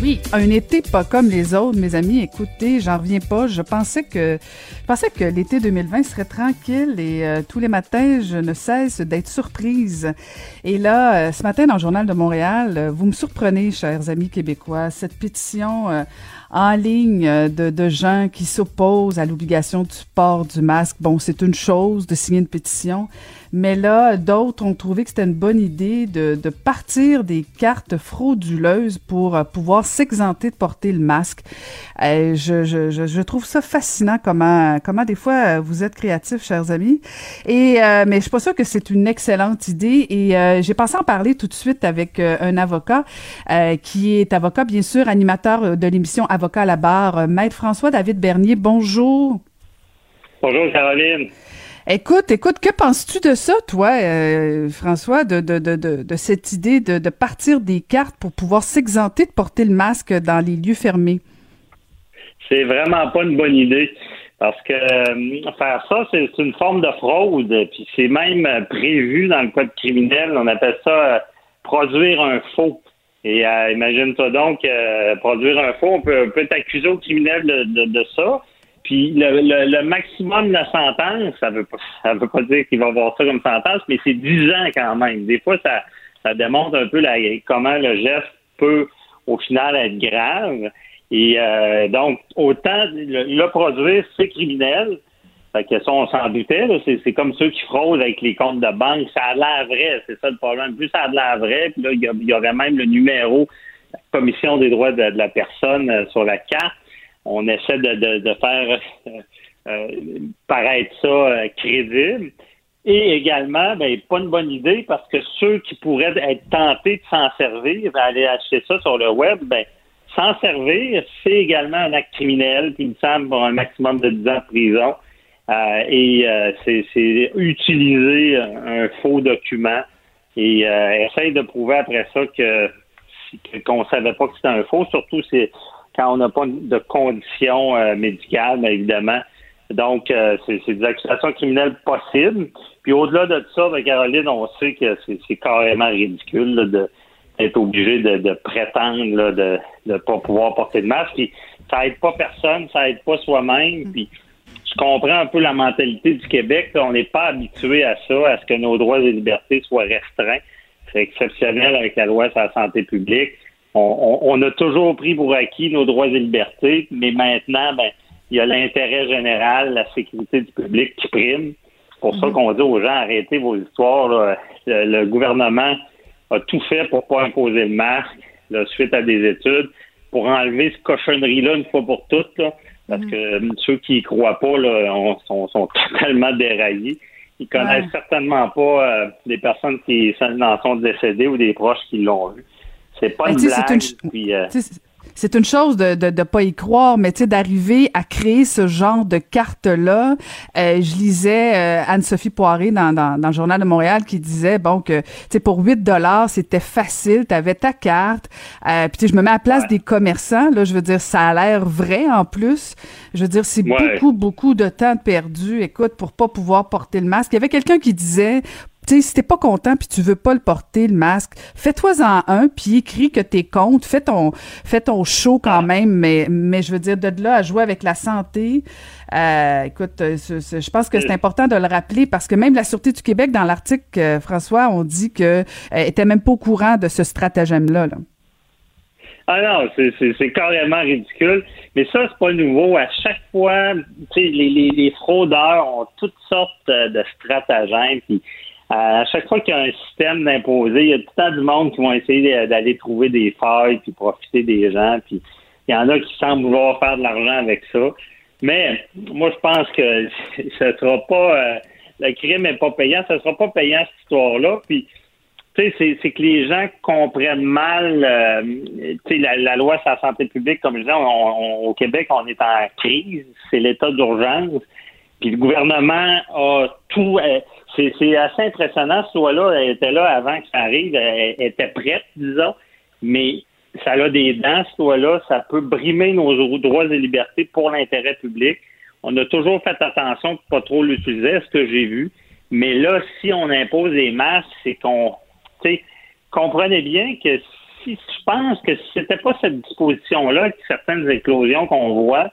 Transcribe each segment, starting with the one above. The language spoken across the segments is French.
Oui, un été pas comme les autres, mes amis. Écoutez, j'en reviens pas. Je pensais que, pensais que l'été 2020 serait tranquille et euh, tous les matins, je ne cesse d'être surprise. Et là, euh, ce matin dans le Journal de Montréal, euh, vous me surprenez, chers amis québécois. Cette pétition en ligne de, de gens qui s'opposent à l'obligation du port du masque. Bon, c'est une chose de signer une pétition, mais là, d'autres ont trouvé que c'était une bonne idée de, partir des cartes frauduleuses pour euh, pouvoir s'exenter de porter le masque. Euh, je, je, je, trouve ça fascinant comment, comment des fois euh, vous êtes créatifs, chers amis. Et mais je suis pas sûre que c'est une excellente idée. Et j'ai pensé en parler tout de suite avec un avocat qui est avocat, bien sûr, animateur de l'émission Avocat à la barre, Maître François David Bernier. Bonjour. Bonjour Caroline. Écoute, écoute, que penses-tu de ça, toi, euh, François, de, de, de, de, cette idée de, de partir des cartes pour pouvoir s'exenter de porter le masque dans les lieux fermés? C'est vraiment pas une bonne idée. Parce que euh, faire ça, c'est une forme de fraude. Puis c'est même prévu dans le code criminel. On appelle ça euh, produire un faux. Et imagine-toi donc, produire un faux, on peut, peut être accusé au criminel de, de ça. Puis le, maximum de la sentence, ça veut pas, ça veut pas dire qu'il va avoir ça comme sentence, mais c'est 10 ans quand même. Des fois, ça, ça démontre un peu la, comment le geste peut, au final, être grave. Et euh, donc, autant le, produire, c'est criminel. Fait que ça, on s'en doutait. C'est, comme ceux qui fraudent avec les comptes de banque. Ça a l'air vrai, c'est ça le problème. Plus ça a l'air vrai, puis là, il y, aurait même le numéro la Commission des droits de la personne euh, sur la carte on essaie de, faire euh, euh, paraître ça euh, crédible. Et également, ben, pas une bonne idée parce que ceux qui pourraient être tentés de s'en servir, aller acheter ça sur le web, ben, s'en servir, c'est également un acte criminel, qui me semble pour un maximum de 10 ans de prison. et c'est utiliser un faux document et essayer de prouver après ça que qu'on savait pas que c'était un faux. Surtout, c'est quand on n'a pas de conditions euh, médicales, évidemment. Donc, euh, c'est des accusations criminelles possibles. Puis au-delà de ça, ben, Caroline, on sait que c'est carrément ridicule d'être obligé de, prétendre de ne pas pouvoir porter de masque. Puis, ça aide pas personne, ça aide pas soi-même. Puis je comprends un peu la mentalité du Québec. on n'est pas habitué à ça, à ce que nos droits et libertés soient restreints. C'est exceptionnel avec la loi sur la santé publique on, a toujours pris pour acquis nos droits et libertés, mais maintenant, ben, il y a l'intérêt général, la sécurité du public qui prime. C'est pour ça mhm. qu'on dit aux gens arrêtez vos histoires. Le, gouvernement a tout fait pour pas imposer le masque, suite à des études, pour enlever ce cochonnerie-là une fois pour toutes. parce mhm. que euh, ceux qui y croient pas là, sont, totalement déraillés. Ils connaissent certainement pas euh, des personnes qui en sont décédées ou des proches qui l'ont vu. C'est pas une blague. Euh, c'est une chose de ne de, pas y croire, mais tu sais, d'arriver à créer ce genre de carte-là. Euh, je lisais euh, Anne-Sophie Poiré dans, dans, dans, le Journal de Montréal qui disait, bon, que, tu sais, pour 8 dollars, c'était facile, tu avais ta carte. Puis, tu sais, je me mets à la place des commerçants, là, je veux dire, ça a l'air vrai en plus. Je veux dire, c'est beaucoup, beaucoup de temps perdu, écoute, pour pas pouvoir porter le masque. Il y avait quelqu'un qui disait, sais, si t'es pas content puis tu veux pas le porter, le masque, fais-toi-en un puis écris que t'es contre, fais ton, fais ton show quand même, mais, mais je veux dire, de là à jouer avec la santé, euh, écoute, euh, je pense que c'est important de le rappeler parce que même la Sûreté du Québec, dans l'article, euh, François, on dit que était même pas au courant de ce stratagème-là. Ah non, c'est carrément ridicule. Mais ça, c'est pas nouveau. À chaque fois, les, les, les fraudeurs ont toutes sortes de stratagèmes. Puis à chaque fois qu'il y a un système d'imposer, il y a tout le temps du monde qui vont essayer d'aller trouver des failles puis profiter des gens. Puis il y en a qui semblent vouloir faire de l'argent avec ça. Mais moi, je pense que ce sera pas euh, le crime n'est pas payant, ce sera pas payant cette histoire-là. Puis tu sais, c'est que les gens comprennent mal euh, la, la, loi sur la santé publique, comme je disais, au Québec, on est en crise, c'est l'état d'urgence. Puis le gouvernement a tout. Euh, c'est assez impressionnant, ce loi-là, elle était là avant que ça arrive, elle, était prête, disons, mais ça a des dents, ce loi-là, ça peut brimer nos droits et libertés pour l'intérêt public. On a toujours fait attention de pas trop l'utiliser, ce que j'ai vu. Mais là, si on impose des masques, c'est qu'on, comprenez bien que si je pense que si c'était pas cette disposition-là, certaines éclosions qu'on voit,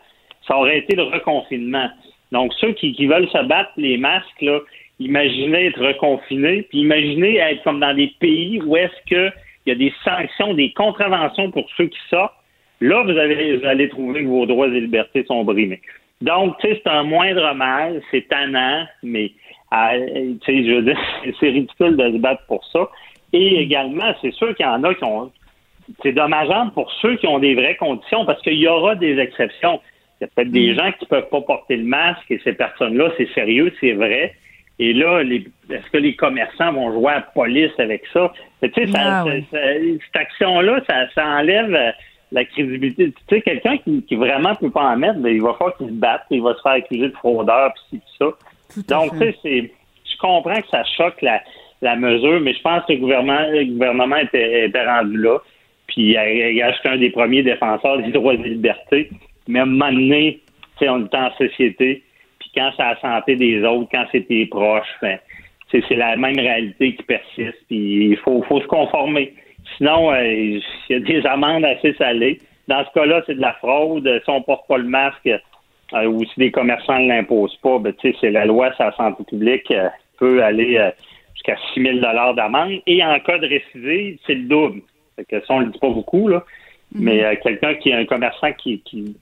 ça aurait été le reconfinement. Donc, ceux qui, veulent se battre, les masques, là, imaginez être reconfinés, puis imaginez être comme dans des pays où est-ce qu'il y a des sanctions, des contraventions pour ceux qui sortent. Là, vous, avez, vous allez trouver que vos droits et libertés sont brimés. Donc, tu sais, c'est un moindre mal, c'est tannant, mais ah, tu sais, je veux dire, c'est ridicule de se battre pour ça. Et également, c'est sûr qu'il y en a qui ont. C'est dommageable pour ceux qui ont des vraies conditions parce qu'il y aura des exceptions. Il y a peut-être des mm. gens qui ne peuvent pas porter le masque et ces personnes-là, c'est sérieux, c'est vrai. Et là, est-ce que les commerçants vont jouer à la police avec ça? Tu sais, ah cette action-là, ça, ça, enlève euh, la crédibilité. Tu sais, quelqu'un qui, qui vraiment peut pas en mettre, ben, il va falloir qu'il se batte, il va se faire accuser de fraudeur, puis tout ça. Donc, tu sais, c'est, je comprends que ça choque la, la mesure, mais je pense que le gouvernement, le gouvernement était, était rendu là. Puis, il a, acheté un des premiers défenseurs des droits et des libertés. Mais à un moment donné, on est en société, quand c'est la santé des autres, quand c'est tes proches, ben, c'est la même réalité qui persiste, puis il faut, faut se conformer. Sinon, euh, il y a des amendes assez salées. Dans ce cas-là, c'est de la fraude. Si on porte pas le masque euh, ou si les commerçants ne l'imposent pas, ben, c'est la loi sur la santé publique euh, peut aller jusqu'à 6 000 d'amende. Et en cas de récidive, c'est le double. que ça, on le dit pas beaucoup, là. Mais quelqu'un qui est un commerçant qui, qui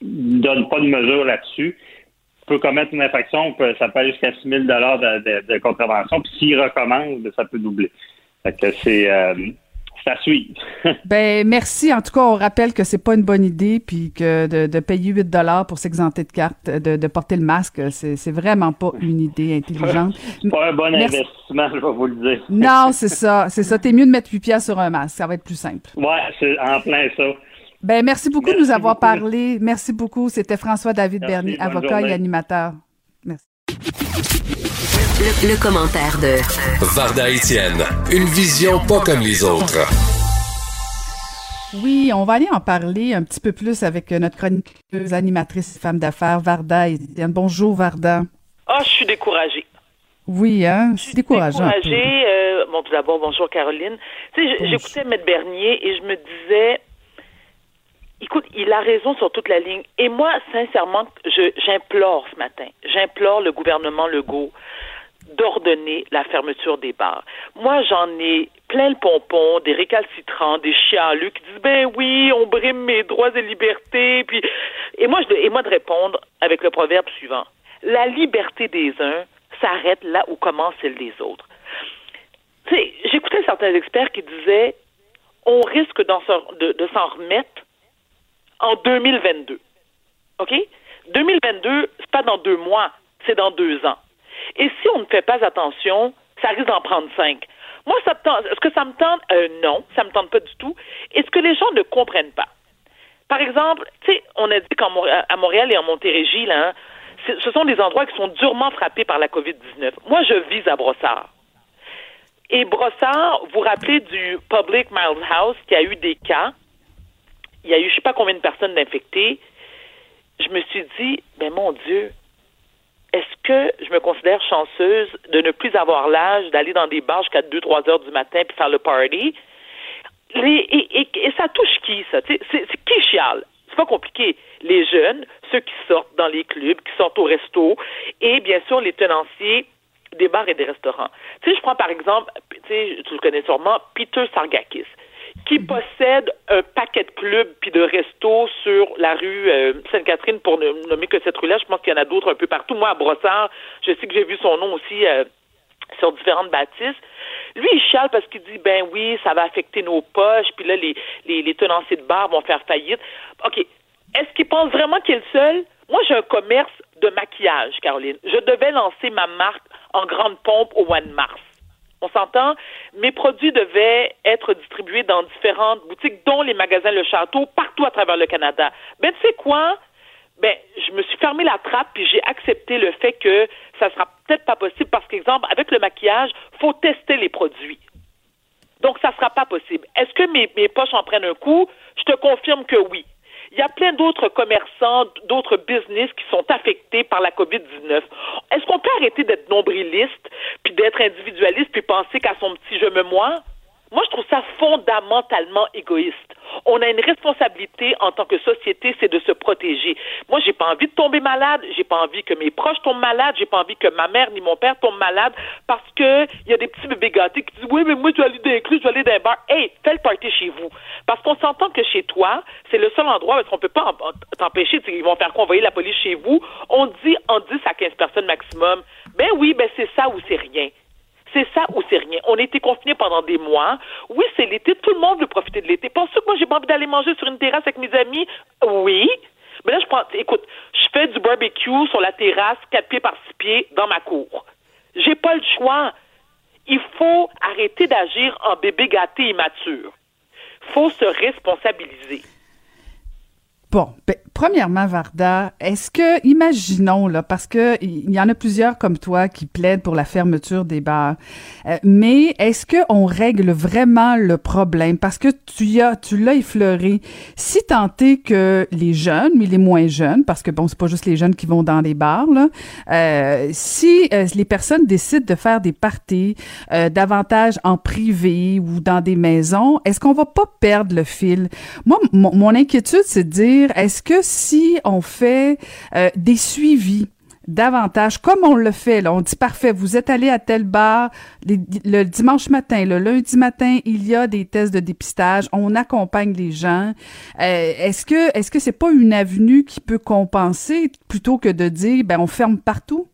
donne pas de mesure là-dessus, peut commettre une infraction, ça peut aller jusqu'à 6 000 de, de, contravention, puis s'il recommence, ça peut doubler. Fait que c'est euh, ça suit. ben merci. En tout cas, on rappelle que c'est pas une bonne idée, puis que de, payer 8 dollars pour s'exenter de carte, de, porter le masque, c'est vraiment pas une idée intelligente. c'est pas un bon investissement, je vais vous le dire. non, c'est ça, c'est ça. T'es mieux de mettre 8 pièces sur un masque, ça va être plus simple. Ouais, c'est en plein ça. Ben, merci beaucoup de nous avoir parlé. Merci beaucoup. C'était François-David Bernier, avocat et animateur. Merci. Le, commentaire de Varda Etienne, une vision pas comme les autres. Oui, on va aller en parler un petit peu plus avec notre chroniqueuse, animatrice femme d'affaires, Varda Etienne. Bonjour, Varda. Ah, je suis découragée. Oui, hein, je suis découragée. Découragée. Euh, bon, tout d'abord, bonjour Caroline. Tu sais, j'écoutais Maître Bernier et je me disais, Écoute, il a raison sur toute la ligne. Et moi, sincèrement, j'implore ce matin, j'implore le gouvernement Legault d'ordonner la fermeture des bars. Moi, j'en ai plein le pompon, des récalcitrants, des chialus qui disent ben oui, on brime mes droits et libertés, puis et moi je et moi de répondre avec le proverbe suivant la liberté des uns s'arrête là où commence celle des autres. J'écoutais certains experts qui disaient on risque de s'en remettre en 2022. OK? 2022, c'est pas dans deux mois, c'est dans deux ans. Et si on ne fait pas attention, ça risque d'en prendre cinq. Moi, ça Est-ce que ça me tente? Euh, non, ça me tente pas du tout. Est-ce que les gens ne comprennent pas? Par exemple, tu sais, on a dit qu'à Montréal et en Montérégie, là, hein, ce sont des endroits qui sont durement frappés par la COVID-19. Moi, je vis à Brossard. Et Brossard, vous vous rappelez du Public Miles House qui a eu des cas il y a eu je sais pas combien de personnes infectées. Je me suis dit, ben mon Dieu, est-ce que je me considère chanceuse de ne plus avoir l'âge d'aller dans des bars jusqu'à 2-3 heures du matin puis faire le party? et, ça touche qui, ça? C'est qui chiale? C'est pas compliqué. Les jeunes, ceux qui sortent dans les clubs, qui sortent au resto, et bien sûr les tenanciers des bars et des restaurants. Tu je prends par exemple, tu le connais sûrement, Peter Sargakis qui possède un paquet de clubs puis de restos sur la rue euh, Sainte-Catherine, pour ne nommer que cette rue-là. Je pense qu'il y en a d'autres un peu partout. Moi, à Brossard, je sais que j'ai vu son nom aussi euh, sur différentes bâtisses. Lui, il chiale parce qu'il dit, ben oui, ça va affecter nos poches, puis là, les, les, les tenanciers de bar vont faire faillite. OK. Est-ce qu'il pense vraiment qu'il est le seul? Moi, j'ai un commerce de maquillage, Caroline. Je devais lancer ma marque en grande pompe au mois de mars. On s'entend? Mes produits devaient être distribués dans différentes boutiques, dont les magasins Le Château, partout à travers le Canada. Ben, tu sais quoi? Ben, je me suis fermé la trappe puis j'ai accepté le fait que ça sera peut-être pas possible parce qu'exemple, avec le maquillage, faut tester les produits. Donc, ça sera pas possible. Est-ce que mes, mes poches en prennent un coup? Je te confirme que oui. Il y a plein d'autres commerçants, d'autres business qui sont affectés par la COVID-19. Est-ce qu'on peut arrêter d'être nombriliste, puis d'être individualiste, puis penser qu'à son petit je me moi? Moi, je trouve ça fondamentalement égoïste. On a une responsabilité en tant que société, c'est de se protéger. Moi, j'ai pas envie de tomber malade, j'ai pas envie que mes proches tombent malades, j'ai pas envie que ma mère ni mon père tombent malades parce que il y a des petits bébés gâtés qui disent oui, mais moi je vais aller dans un club, je vais aller dans un bar. Hey, fais le party chez vous. Parce qu'on s'entend que chez toi, c'est le seul endroit où on peut pas t'empêcher. Ils vont faire quoi? Envoyer la police chez vous. On dit en 10 à 15 personnes maximum. Ben oui, ben c'est ça ou c'est rien. C'est ça ou c'est rien. On a été confinés pendant des mois. Oui, c'est l'été. Tout le monde veut profiter de l'été. Penses-tu que moi, j'ai pas envie d'aller manger sur une terrasse avec mes amis? Oui. Mais là, je pense, écoute, je fais du barbecue sur la terrasse, quatre pieds par six pieds, dans ma cour. J'ai pas le choix. Il faut arrêter d'agir en bébé gâté immature. Faut se responsabiliser. Bon, ben, premièrement, Varda, est-ce que, imaginons, là, parce que il y en a plusieurs comme toi qui plaident pour la fermeture des bars, euh, mais est-ce qu'on règle vraiment le problème? Parce que tu as, tu l'as effleuré. Si tant que les jeunes, mais les moins jeunes, parce que bon, c'est pas juste les jeunes qui vont dans les bars, là, euh, si euh, les personnes décident de faire des parties davantage en privé ou dans des maisons, est-ce qu'on va pas perdre le fil? Moi, mon inquiétude, c'est de dire, est-ce que si on fait euh, des suivis davantage, comme on le fait, là, on dit parfait, vous êtes allé à tel bar le dimanche matin, le lundi matin, il y a des tests de dépistage, on accompagne les gens. Euh, est-ce que est-ce que c'est pas une avenue qui peut compenser plutôt que de dire ben on ferme partout?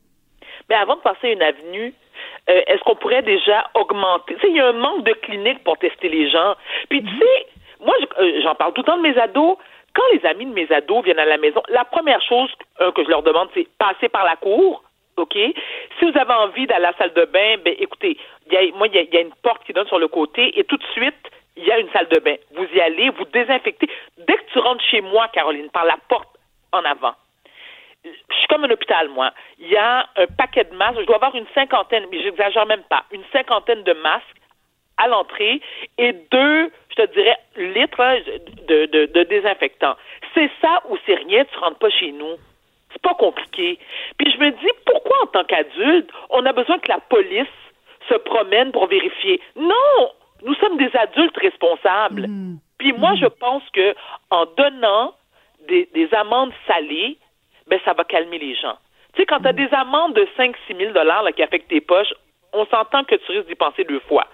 Mais ben, avant de passer une avenue, euh, est-ce qu'on pourrait déjà augmenter? Il y a un manque de cliniques pour tester les gens. Puis tu mm-hmm. sais, moi, j'en parle tout le temps de mes ados quand les amis de mes ados viennent à la maison, la première chose euh, que je leur demande, c'est passer par la cour. OK? Si vous avez envie d'aller à la salle de bain, ben écoutez, y moi, il y, a une porte qui donne sur le côté et tout de suite, il y a une salle de bain. Vous y allez, vous désinfectez. Dès que tu rentres chez moi, Caroline, par la porte en avant, je suis comme un hôpital, moi. Il y a un paquet de masques. Je dois avoir une cinquantaine, mais j'exagère même pas, une cinquantaine de masques à l'entrée et deux, je te dirais, litres hein, de, de, de désinfectant. C'est ça ou c'est rien, tu rentres pas chez nous. C'est pas compliqué. Puis je me dis, pourquoi en tant qu'adulte, on a besoin que la police se promène pour vérifier? Non! Nous sommes des adultes responsables. Mm. Puis moi, mm. je pense que en donnant des, des amendes salées, ben ça va calmer les gens. Tu sais, quand tu as mm. des amendes de 5-6 000 là, qui affectent tes poches, on s'entend que tu risques d'y penser deux fois.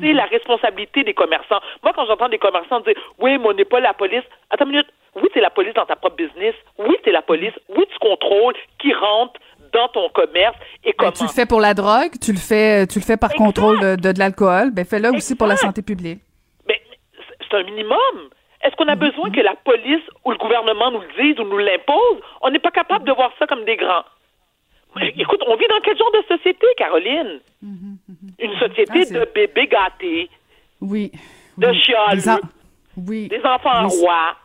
C'est la responsabilité des commerçants. Moi, quand j'entends des commerçants dire Oui, mais on n'est pas la police. Attends une minute. Oui, tu es la police dans ta propre business. Oui, tu es la police. Oui, tu contrôles qui rentre dans ton commerce et ben, comment. tu le fais pour la drogue, tu le fais, tu le fais par contrôle de, de, l'alcool. Ben, fais-le aussi pour la santé publique. Mais ben, c'est un minimum. Est-ce qu'on a mm-hmm. besoin que la police ou le gouvernement nous le dise ou nous l'impose? On n'est pas capable de voir ça comme des grands. Écoute, on vit dans quel genre de société, Caroline? Mm-hmm. Une société ah, de bébés gâtés. Oui. De chialeux. Oui. Des enfants rois.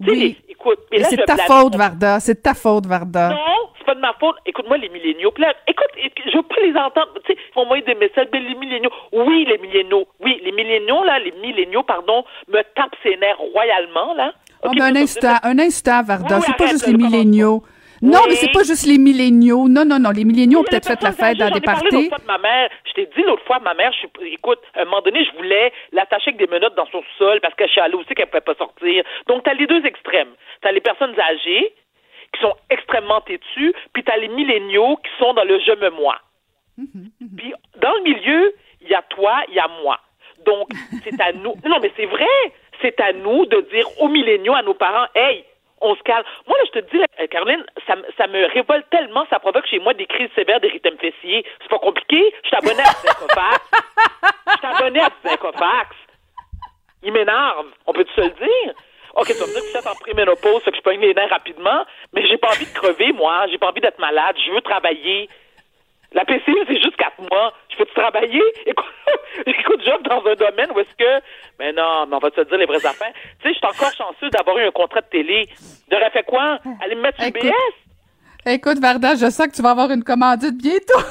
Oui. écoute, c'est ta faute, Varda. C'est ta faute, Varda. Non, c'est pas de ma faute. Écoute-moi, les milléniaux. écoute, je veux pas les entendre. Tu sais, ils vont m'envoyer des messages. Mais les milléniaux. Oui, les milléniaux. Oui, les milléniaux, là, les milléniaux, pardon, me tapent ses nerfs royalement, là. Oh, mais un instant, un instant, Varda. c'est pas juste les milléniaux. Non, mais c'est pas juste les milléniaux. Non, non, non. Les milléniaux ont peut-être fait la fête dans des parties. de ma mère. Je t'ai dit l'autre fois, ma mère, je, écoute, à un moment donné, je voulais l'attacher avec des menottes dans son sol parce qu'elle chialait aussi qu'elle pouvait pas sortir. Donc, t'as les deux extrêmes. T'as les personnes âgées qui sont extrêmement têtues, puis t'as les milléniaux qui sont dans le je me moi. Mhm, mhm. Puis, dans le milieu, il y a toi, il y a moi. Donc, c'est à nous. Non, mais c'est vrai. C'est à nous de dire aux milléniaux, à nos parents, hey, on se calme. Moi, là, je te dis, euh, Caroline, ça, ça me révolte tellement, ça provoque chez moi des crises sévères d'érythème fessier. C'est pas compliqué. Je suis abonné à Zincofax. Je abonné à Zincofax. Il m'énerve. On peut-tu se le dire? OK, tu vas me dire que êtes en préménopause, fait que je pogne les nerfs rapidement, mais j'ai pas envie de crever, moi. J'ai pas envie d'être malade. Je veux travailler. La PCU, c'est juste quatre mois. Je peux-tu travailler? Écoute, écoute, job dans un domaine où est-ce que... Mais non, mais on va te dire les vraies affaires. Tu sais, je suis encore chanceux d'avoir eu un contrat de télé. J'aurais fait quoi? Aller me mettre sur Écoute. BS? Écoute, Varda, je sens que tu vas avoir une commandite bientôt.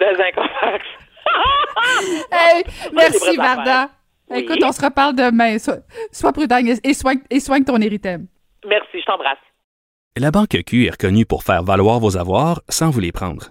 Un cofax. hey, merci, Varda. Oui. Écoute, on se reparle demain. Sois, sois prudent et, et soigne, et soigne ton érythème. Merci, je t'embrasse. La Banque Q est reconnue pour faire valoir vos avoirs sans vous les prendre.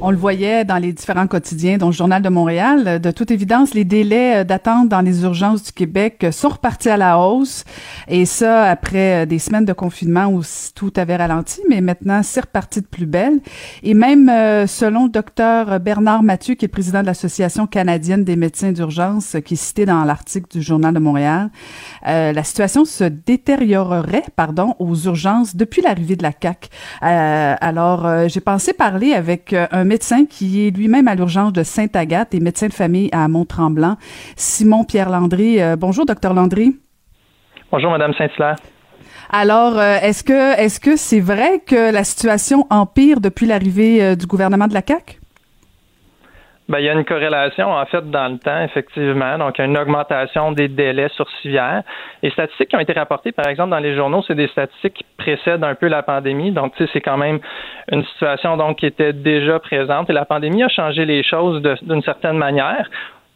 On le voyait dans les différents quotidiens, dont le Journal de Montréal. De toute évidence, les délais euh, d'attente dans les urgences du Québec euh, sont repartis à la hausse. Et ça, après euh, des semaines de confinement où tout avait ralenti, mais maintenant, c'est reparti de plus belle. Et même selon le docteur Bernard Mathieu, qui est président de l'Association canadienne des médecins d'urgence, qui est cité dans l'article du Journal de Montréal, la situation se détériorerait, pardon, aux urgences depuis l'arrivée de la CAC. Euh, alors, j'ai pensé parler avec un médecin qui est lui-même à l'urgence de Sainte-Agathe et médecin de famille à Mont-Tremblant, Simon Pierre Landry. Euh, bonjour, docteur Landry. Bonjour, Madame Saint-Hilaire. Alors, euh, est-ce que est-ce que c'est vrai que la situation empire depuis l'arrivée euh, du gouvernement de la CAC? Ben, il y a une corrélation, en fait, dans le temps, effectivement. Donc, une augmentation des délais sur civière. Les statistiques qui ont été rapportées, par exemple, dans les journaux, c'est des statistiques qui précèdent un peu la pandémie. Donc, tu sais, c'est quand même une situation, donc, qui était déjà présente. Et la pandémie a changé les choses d'une certaine manière.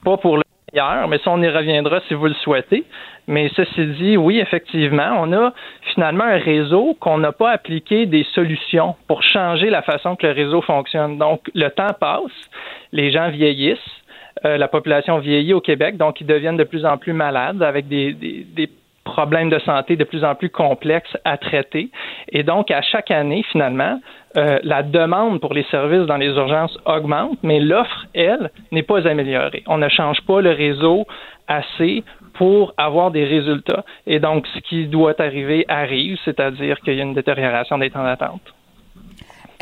Pas pour meilleur, mais ça, on y reviendra si vous le souhaitez. Mais ceci dit, oui, effectivement, on a finalement un réseau qu'on n'a pas appliqué des solutions pour changer la façon que le réseau fonctionne. Donc, le temps passe, les gens vieillissent, euh, la population vieillit au Québec, donc ils deviennent de plus en plus malades avec des, des, des problèmes de santé de plus en plus complexes à traiter. Et donc, à chaque année, finalement, euh, la demande pour les services dans les urgences augmente, mais l'offre, elle, n'est pas améliorée. On ne change pas le réseau assez pour avoir des résultats. Et donc, ce qui doit arriver arrive, c'est-à-dire qu'il y a une détérioration des temps d'attente.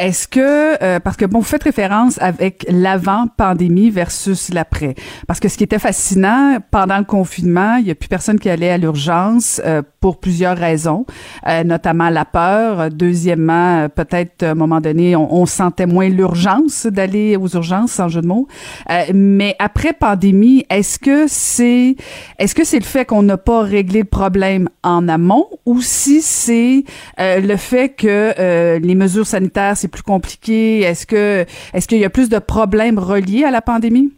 Est-ce que, euh, parce que bon, vous faites référence avec l'avant-pandémie versus l'après. Parce que ce qui était fascinant, pendant le confinement, il n'y a plus personne qui allait à l'urgence euh, pour plusieurs raisons, euh, notamment la peur. Deuxièmement, euh, peut-être à un moment donné, on, sentait moins l'urgence d'aller aux urgences, sans jeu de mots. Euh, mais après pandémie, est-ce que c'est, est-ce que c'est le fait qu'on n'a pas réglé le problème en amont ou si c'est euh, le fait que les mesures sanitaires plus compliqué? Est-ce que est-ce qu'il y a plus de problèmes reliés à la pandémie?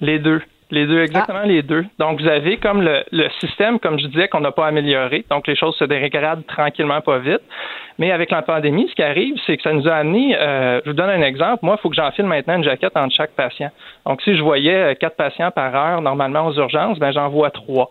Les deux. Les deux, exactement les deux. Donc, vous avez comme le, le système, comme je disais, qu'on n'a pas amélioré. Donc, les choses se dégradent tranquillement, pas vite. Mais avec la pandémie, ce qui arrive, c'est que ça nous a amené, euh, je vous donne un exemple. Moi, il faut que j'enfile maintenant une jaquette entre chaque patient. Donc, si je voyais euh, quatre patients par heure, normalement aux urgences, ben j'en vois trois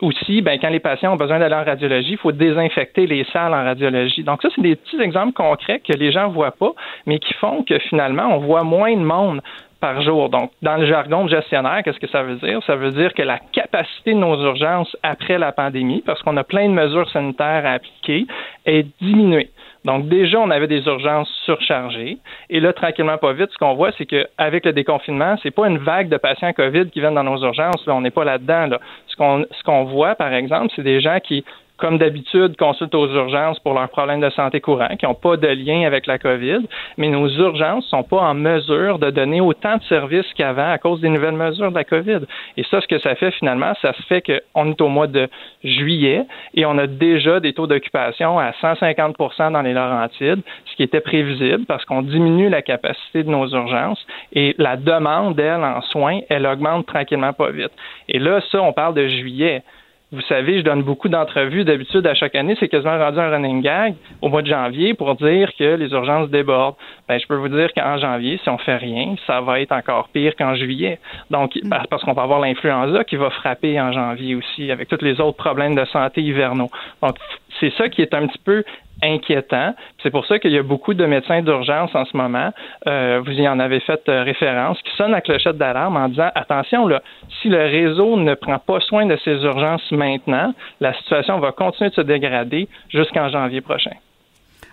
aussi, ben, quand les patients ont besoin d'aller en radiologie, il faut désinfecter les salles en radiologie. Donc ça, c'est des petits exemples concrets que les gens ne voient pas, mais qui font que finalement, on voit moins de monde par jour. Donc, dans le jargon de gestionnaire, qu'est-ce que ça veut dire? Ça veut dire que la capacité de nos urgences après la pandémie, parce qu'on a plein de mesures sanitaires à appliquer, est diminuée. Donc déjà, on avait des urgences surchargées. Et là, tranquillement, pas vite, ce qu'on voit, c'est qu'avec le déconfinement, c'est pas une vague de patients COVID qui viennent dans nos urgences. Là, on n'est pas là-dedans. Là. Ce qu'on ce qu'on voit, par exemple, c'est des gens qui comme d'habitude, consultent aux urgences pour leurs problèmes de santé courants, qui n'ont pas de lien avec la COVID, mais nos urgences sont pas en mesure de donner autant de services qu'avant à cause des nouvelles mesures de la COVID. Et ça, ce que ça fait finalement, ça se fait qu'on est au mois de juillet et on a déjà des taux d'occupation à 150% dans les Laurentides, ce qui était prévisible parce qu'on diminue la capacité de nos urgences et la demande, elle, en soins, elle augmente tranquillement pas vite. Et là, ça, on parle de juillet. Vous savez, je donne beaucoup d'entrevues d'habitude à chaque année. C'est quasiment rendu un running gag au mois de janvier pour dire que les urgences débordent. Ben, je peux vous dire qu'en janvier, si on fait rien, ça va être encore pire qu'en juillet. Donc, mm. parce qu'on va avoir l'influenza qui va frapper en janvier aussi, avec tous les autres problèmes de santé hivernaux. Donc, c'est ça qui est un petit peu inquiétant. C'est pour ça qu'il y a beaucoup de médecins d'urgence en ce moment, euh, vous y en avez fait euh, référence, qui sonnent la clochette d'alarme en disant attention, là, si le réseau ne prend pas soin de ces urgences maintenant, la situation va continuer de se dégrader jusqu'en janvier prochain.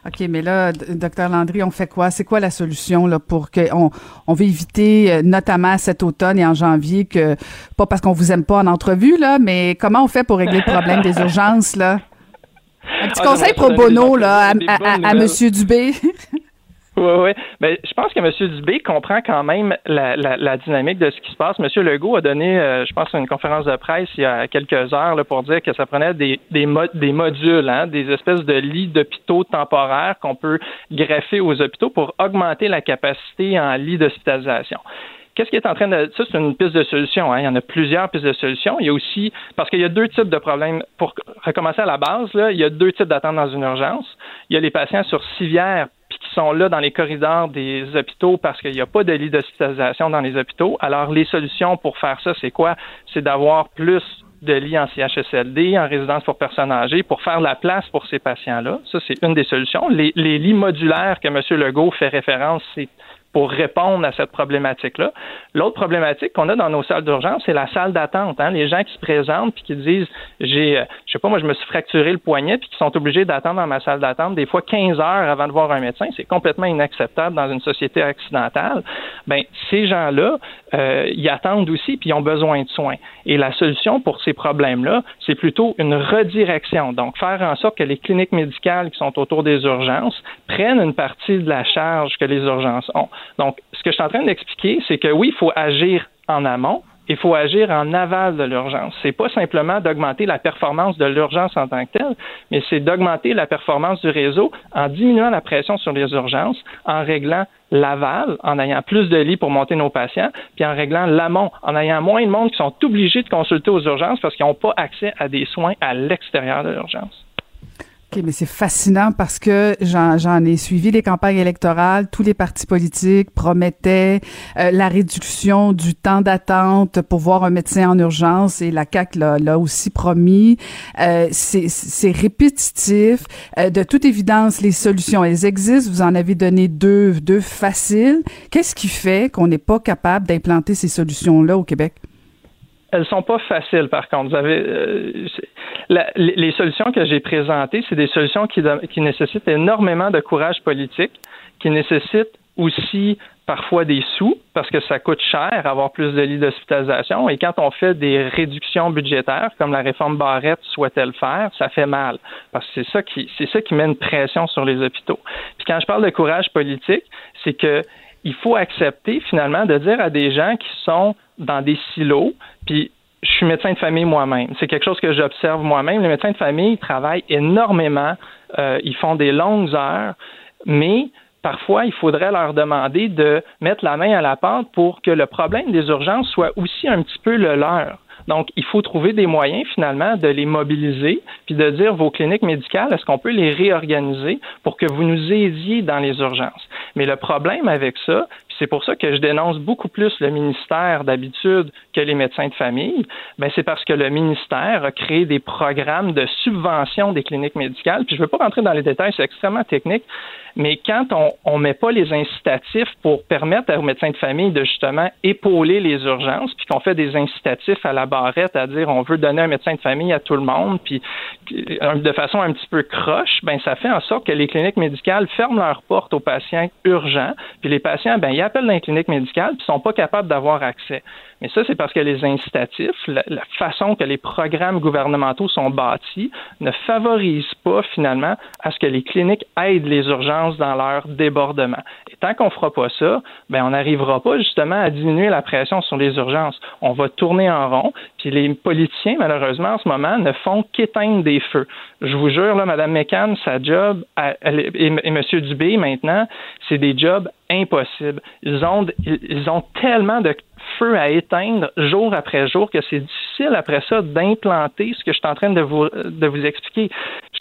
OK, mais là, docteur Landry, on fait quoi? C'est quoi la solution là, pour qu'on on veut éviter, euh, notamment cet automne et en janvier, que pas parce qu'on vous aime pas en entrevue, là, mais comment on fait pour régler le problème des urgences, là? Un petit ah, conseil pro bono là, à, M. Dubé. Oui, oui. Mais je pense que M. Dubé comprend quand même la, dynamique de ce qui se passe. M. Legault a donné, euh, je pense, une conférence de presse il y a quelques heures là, pour dire que ça prenait des, des, des modules, hein, des espèces de lits d'hôpitaux temporaires qu'on peut greffer aux hôpitaux pour augmenter la capacité en lits d'hospitalisation. Qu'est-ce qui est en train de. Ça, c'est une piste de solution. Hein. Il y en a plusieurs pistes de solution. Il y a aussi. Parce qu'il y a deux types de problèmes. Pour recommencer à la base, là, il y a deux types d'attentes dans une urgence. Il y a les patients sur civière puis qui sont là dans les corridors des hôpitaux parce qu'il n'y a pas de lit d'hospitalisation dans les hôpitaux. Alors, les solutions pour faire ça, c'est quoi? C'est d'avoir plus de lits en CHSLD, en résidence pour personnes âgées, pour faire la place pour ces patients-là. Ça, c'est une des solutions. Les lits modulaires que M. Legault fait référence, c'est pour répondre à cette problématique-là. L'autre problématique qu'on a dans nos salles d'urgence, c'est la salle d'attente. Hein? Les gens qui se présentent puis qui disent j'ai, euh, je sais pas, moi je me suis fracturé le poignet puis qui sont obligés d'attendre dans ma salle d'attente des fois 15 heures avant de voir un médecin, c'est complètement inacceptable dans une société occidentale. Ben ces gens-là, euh, ils attendent aussi puis ils ont besoin de soins. Et la solution pour ces problèmes-là, c'est plutôt une redirection. Donc faire en sorte que les cliniques médicales qui sont autour des urgences prennent une partie de la charge que les urgences ont. Donc, ce que je suis en train d'expliquer, c'est que oui, il faut agir en amont, il faut agir en aval de l'urgence. C'est pas simplement d'augmenter la performance de l'urgence en tant que telle, mais c'est d'augmenter la performance du réseau en diminuant la pression sur les urgences, en réglant l'aval, en ayant plus de lits pour monter nos patients, puis en réglant l'amont, en ayant moins de monde qui sont obligés de consulter aux urgences parce qu'ils n'ont pas accès à des soins à l'extérieur de l'urgence. OK, mais c'est fascinant parce que j'en ai suivi les campagnes électorales. Tous les partis politiques promettaient euh, la réduction du temps d'attente pour voir un médecin en urgence et la CAQ l'a aussi promis. Euh, c'est répétitif. Euh, de toute évidence, les solutions, elles existent. Vous en avez donné deux, deux faciles. Qu'est-ce qui fait qu'on n'est pas capable d'implanter ces solutions-là au Québec? Elles sont pas faciles, par contre. Vous avez euh, les solutions que j'ai présentées, c'est des solutions qui, qui nécessitent énormément de courage politique, qui nécessitent aussi parfois des sous parce que ça coûte cher avoir plus de lits d'hospitalisation et quand on fait des réductions budgétaires comme la réforme Barrette souhaitait le faire, ça fait mal parce que c'est ça qui c'est ça qui met une pression sur les hôpitaux. Puis quand je parle de courage politique, c'est que il faut accepter finalement de dire à des gens qui sont dans des silos, puis je suis médecin de famille moi-même. C'est quelque chose que j'observe moi-même. Les médecins de famille travaillent énormément, euh, ils font des longues heures, mais parfois, il faudrait leur demander de mettre la main à la pente pour que le problème des urgences soit aussi un petit peu le leur. Donc, il faut trouver des moyens finalement de les mobiliser, puis de dire vos cliniques médicales, est-ce qu'on peut les réorganiser pour que vous nous aidiez dans les urgences? Mais le problème avec ça, c'est pour ça que je dénonce beaucoup plus le ministère d'habitude que les médecins de famille. Ben, c'est parce que le ministère a créé des programmes de subvention des cliniques médicales. Puis je ne veux pas rentrer dans les détails, c'est extrêmement technique, mais quand on ne met pas les incitatifs pour permettre aux médecins de famille de justement épauler les urgences, puis qu'on fait des incitatifs à la barrette, à dire on veut donner un médecin de famille à tout le monde, puis euh, de façon un petit peu croche, ben ça fait en sorte que les cliniques médicales ferment leurs portes aux patients urgents, puis les patients, ben ils appellent dans les cliniques médicales, puis sont pas capables d'avoir accès. Mais ça, c'est parce que les incitatifs, la, façon que les programmes gouvernementaux sont bâtis, ne favorisent pas finalement à ce que les cliniques aident les urgences dans leur débordement. Et tant qu'on fera pas ça, ben on n'arrivera pas justement à diminuer la pression sur les urgences. On va tourner en rond, puis les politiciens, malheureusement, en ce moment, ne font qu'éteindre des feux. Je vous jure, là, Mme McCann, sa job, et, et M. Dubé, maintenant, c'est des jobs impossibles. Ils ont, ils ont tellement de feu à éteindre jour après jour que c'est difficile après ça d'implanter ce que je suis en train de vous, de vous expliquer.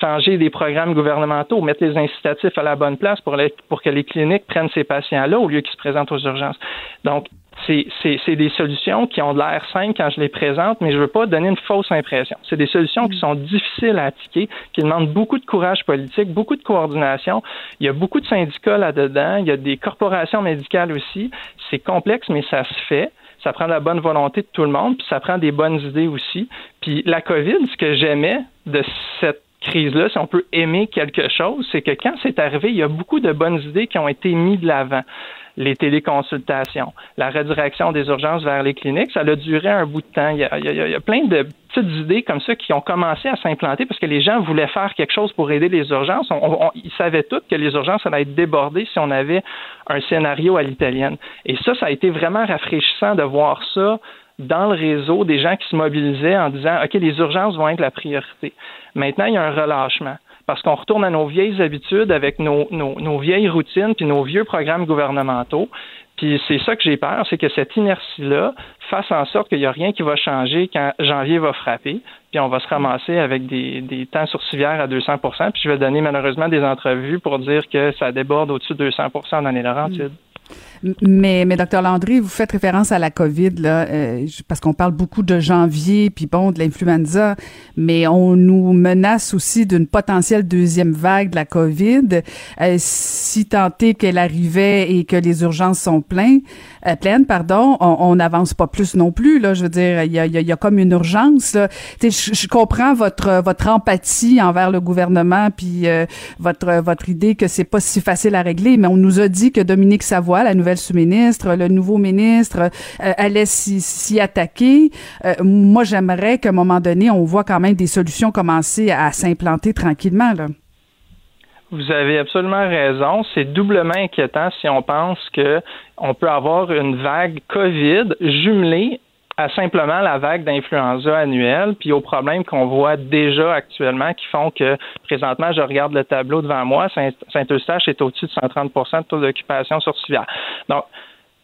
Changer des programmes gouvernementaux, mettre les incitatifs à la bonne place pour, pour que les cliniques prennent ces patients-là au lieu qu'ils se présentent aux urgences. Donc, c'est des solutions qui ont de l'air simples quand je les présente, mais je ne veux pas donner une fausse impression. C'est des solutions qui sont difficiles à appliquer, qui demandent beaucoup de courage politique, beaucoup de coordination. Il y a beaucoup de syndicats là-dedans, il y a des corporations médicales aussi. C'est complexe, mais ça se fait. Ça prend la bonne volonté de tout le monde, puis ça prend des bonnes idées aussi. Puis la COVID, ce que j'aimais de cette crise-là, si on peut aimer quelque chose, c'est que quand c'est arrivé, il y a beaucoup de bonnes idées qui ont été mises de l'avant les téléconsultations, la redirection des urgences vers les cliniques, ça a duré un bout de temps. Il y a, plein de petites idées comme ça qui ont commencé à s'implanter parce que les gens voulaient faire quelque chose pour aider les urgences. ils savaient tous que les urgences allaient être débordées si on avait un scénario à l'italienne. Et ça, ça a été vraiment rafraîchissant de voir ça dans le réseau des gens qui se mobilisaient en disant OK, les urgences vont être la priorité. Maintenant, il y a un relâchement parce qu'on retourne à nos vieilles habitudes avec nos, vieilles routines puis nos vieux programmes gouvernementaux. Puis c'est ça que j'ai peur, c'est que cette inertie-là fasse en sorte qu'il n'y a rien qui va changer quand janvier va frapper, puis on va se ramasser avec des, des temps sur civière à 200% Puis je vais donner malheureusement des entrevues pour dire que ça déborde au-dessus de 200% dans les Laurentides. Mais, mais docteur Landry, vous faites référence à la COVID là, euh, parce qu'on parle beaucoup de janvier, puis bon, de l'influenza, mais on nous menace aussi d'une potentielle deuxième vague de la COVID. Euh, si est qu'elle arrivait et que les urgences sont pleines, euh, pleines, pardon, on n'avance pas plus non plus. Là, je veux dire, il y a, y, y a, comme une urgence. Je, je comprends votre votre empathie envers le gouvernement, puis votre votre idée que c'est pas si facile à régler, mais on nous a dit que Dominique Savoie, la nouvelle sous-ministre, le nouveau ministre euh, allait s'y attaquer. Euh, moi, j'aimerais qu'à un moment donné, on voit quand même des solutions commencer à s'implanter tranquillement. Vous avez absolument raison. C'est doublement inquiétant si on pense que on peut avoir une vague COVID jumelée à simplement la vague d'influenza annuelle, puis aux problèmes qu'on voit déjà actuellement qui font que présentement, je regarde le tableau devant moi, Saint-Eustache est au-dessus de 130% de taux d'occupation sur civière. Donc,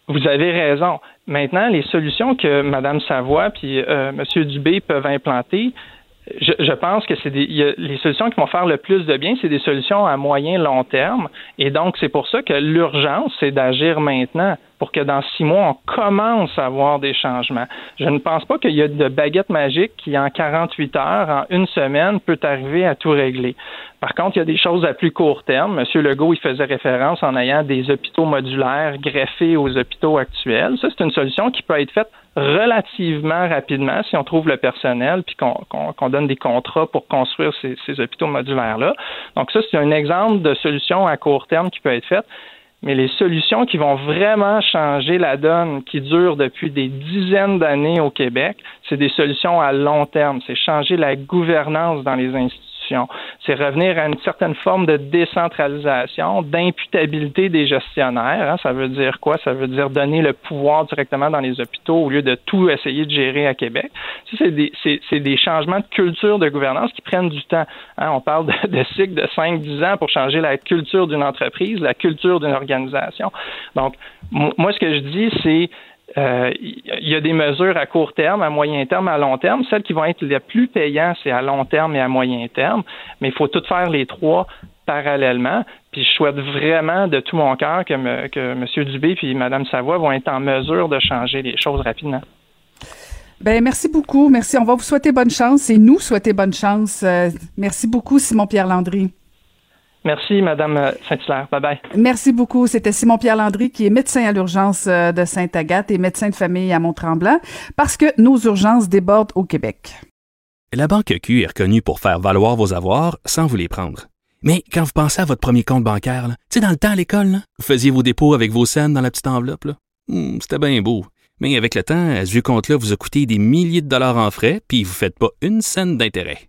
vous avez raison. Maintenant, les solutions que Mme Savoie puis euh, M. Dubé peuvent implanter, je, je, pense que c'est les solutions qui vont faire le plus de bien, c'est des solutions à moyen long terme. Et donc, c'est pour ça que l'urgence, c'est d'agir maintenant pour que dans six mois, on commence à voir des changements. Je ne pense pas qu'il y a de baguette magique qui, en 48 heures, en une semaine, peut arriver à tout régler. Par contre, il y a des choses à plus court terme. Monsieur Legault, il faisait référence en ayant des hôpitaux modulaires greffés aux hôpitaux actuels. Ça, c'est une solution qui peut être faite relativement rapidement si on trouve le personnel puis qu'on donne des contrats pour construire ces, ces hôpitaux modulaires-là. Donc ça, c'est un exemple de solution à court terme qui peut être faite. Mais les solutions qui vont vraiment changer la donne, qui durent depuis des dizaines d'années au Québec, c'est des solutions à long terme. C'est changer la gouvernance dans les institutions c'est revenir à une certaine forme de décentralisation, d'imputabilité des gestionnaires. Hein. Ça veut dire quoi? Ça veut dire donner le pouvoir directement dans les hôpitaux au lieu de tout essayer de gérer à Québec. c'est des, changements de culture de gouvernance qui prennent du temps. Hein. On parle de, de cycle de 5-10 ans pour changer la culture d'une entreprise, la culture d'une organisation. Donc, moi, ce que je dis, c'est il euh, y a des mesures à court terme, à moyen terme, à long terme. Celles qui vont être les plus payantes, c'est à long terme et à moyen terme. Mais il faut tout faire les trois parallèlement. Puis je souhaite vraiment de tout mon cœur que, M. Dubé et Mme Savoie vont être en mesure de changer les choses rapidement. Ben merci beaucoup, merci. On va vous souhaiter bonne chance et nous souhaiter bonne chance. Euh, merci beaucoup, Simon-Pierre Landry. Merci, Madame Saint-Hilaire. Bye-bye. Merci beaucoup. C'était Simon-Pierre Landry, qui est médecin à l'urgence euh, de Sainte-Agathe et médecin de famille à Mont-Tremblant, parce que nos urgences débordent au Québec. La Banque Q est reconnue pour faire valoir vos avoirs sans vous les prendre. Mais quand vous pensez à votre premier compte bancaire, tu sais, dans le temps à l'école, vous faisiez vos dépôts avec vos scènes dans la petite enveloppe. Hmm, C'était bien beau. Mais avec le temps, ce vieux compte-là vous a coûté des milliers de dollars en frais, puis vous ne faites pas une scène d'intérêt.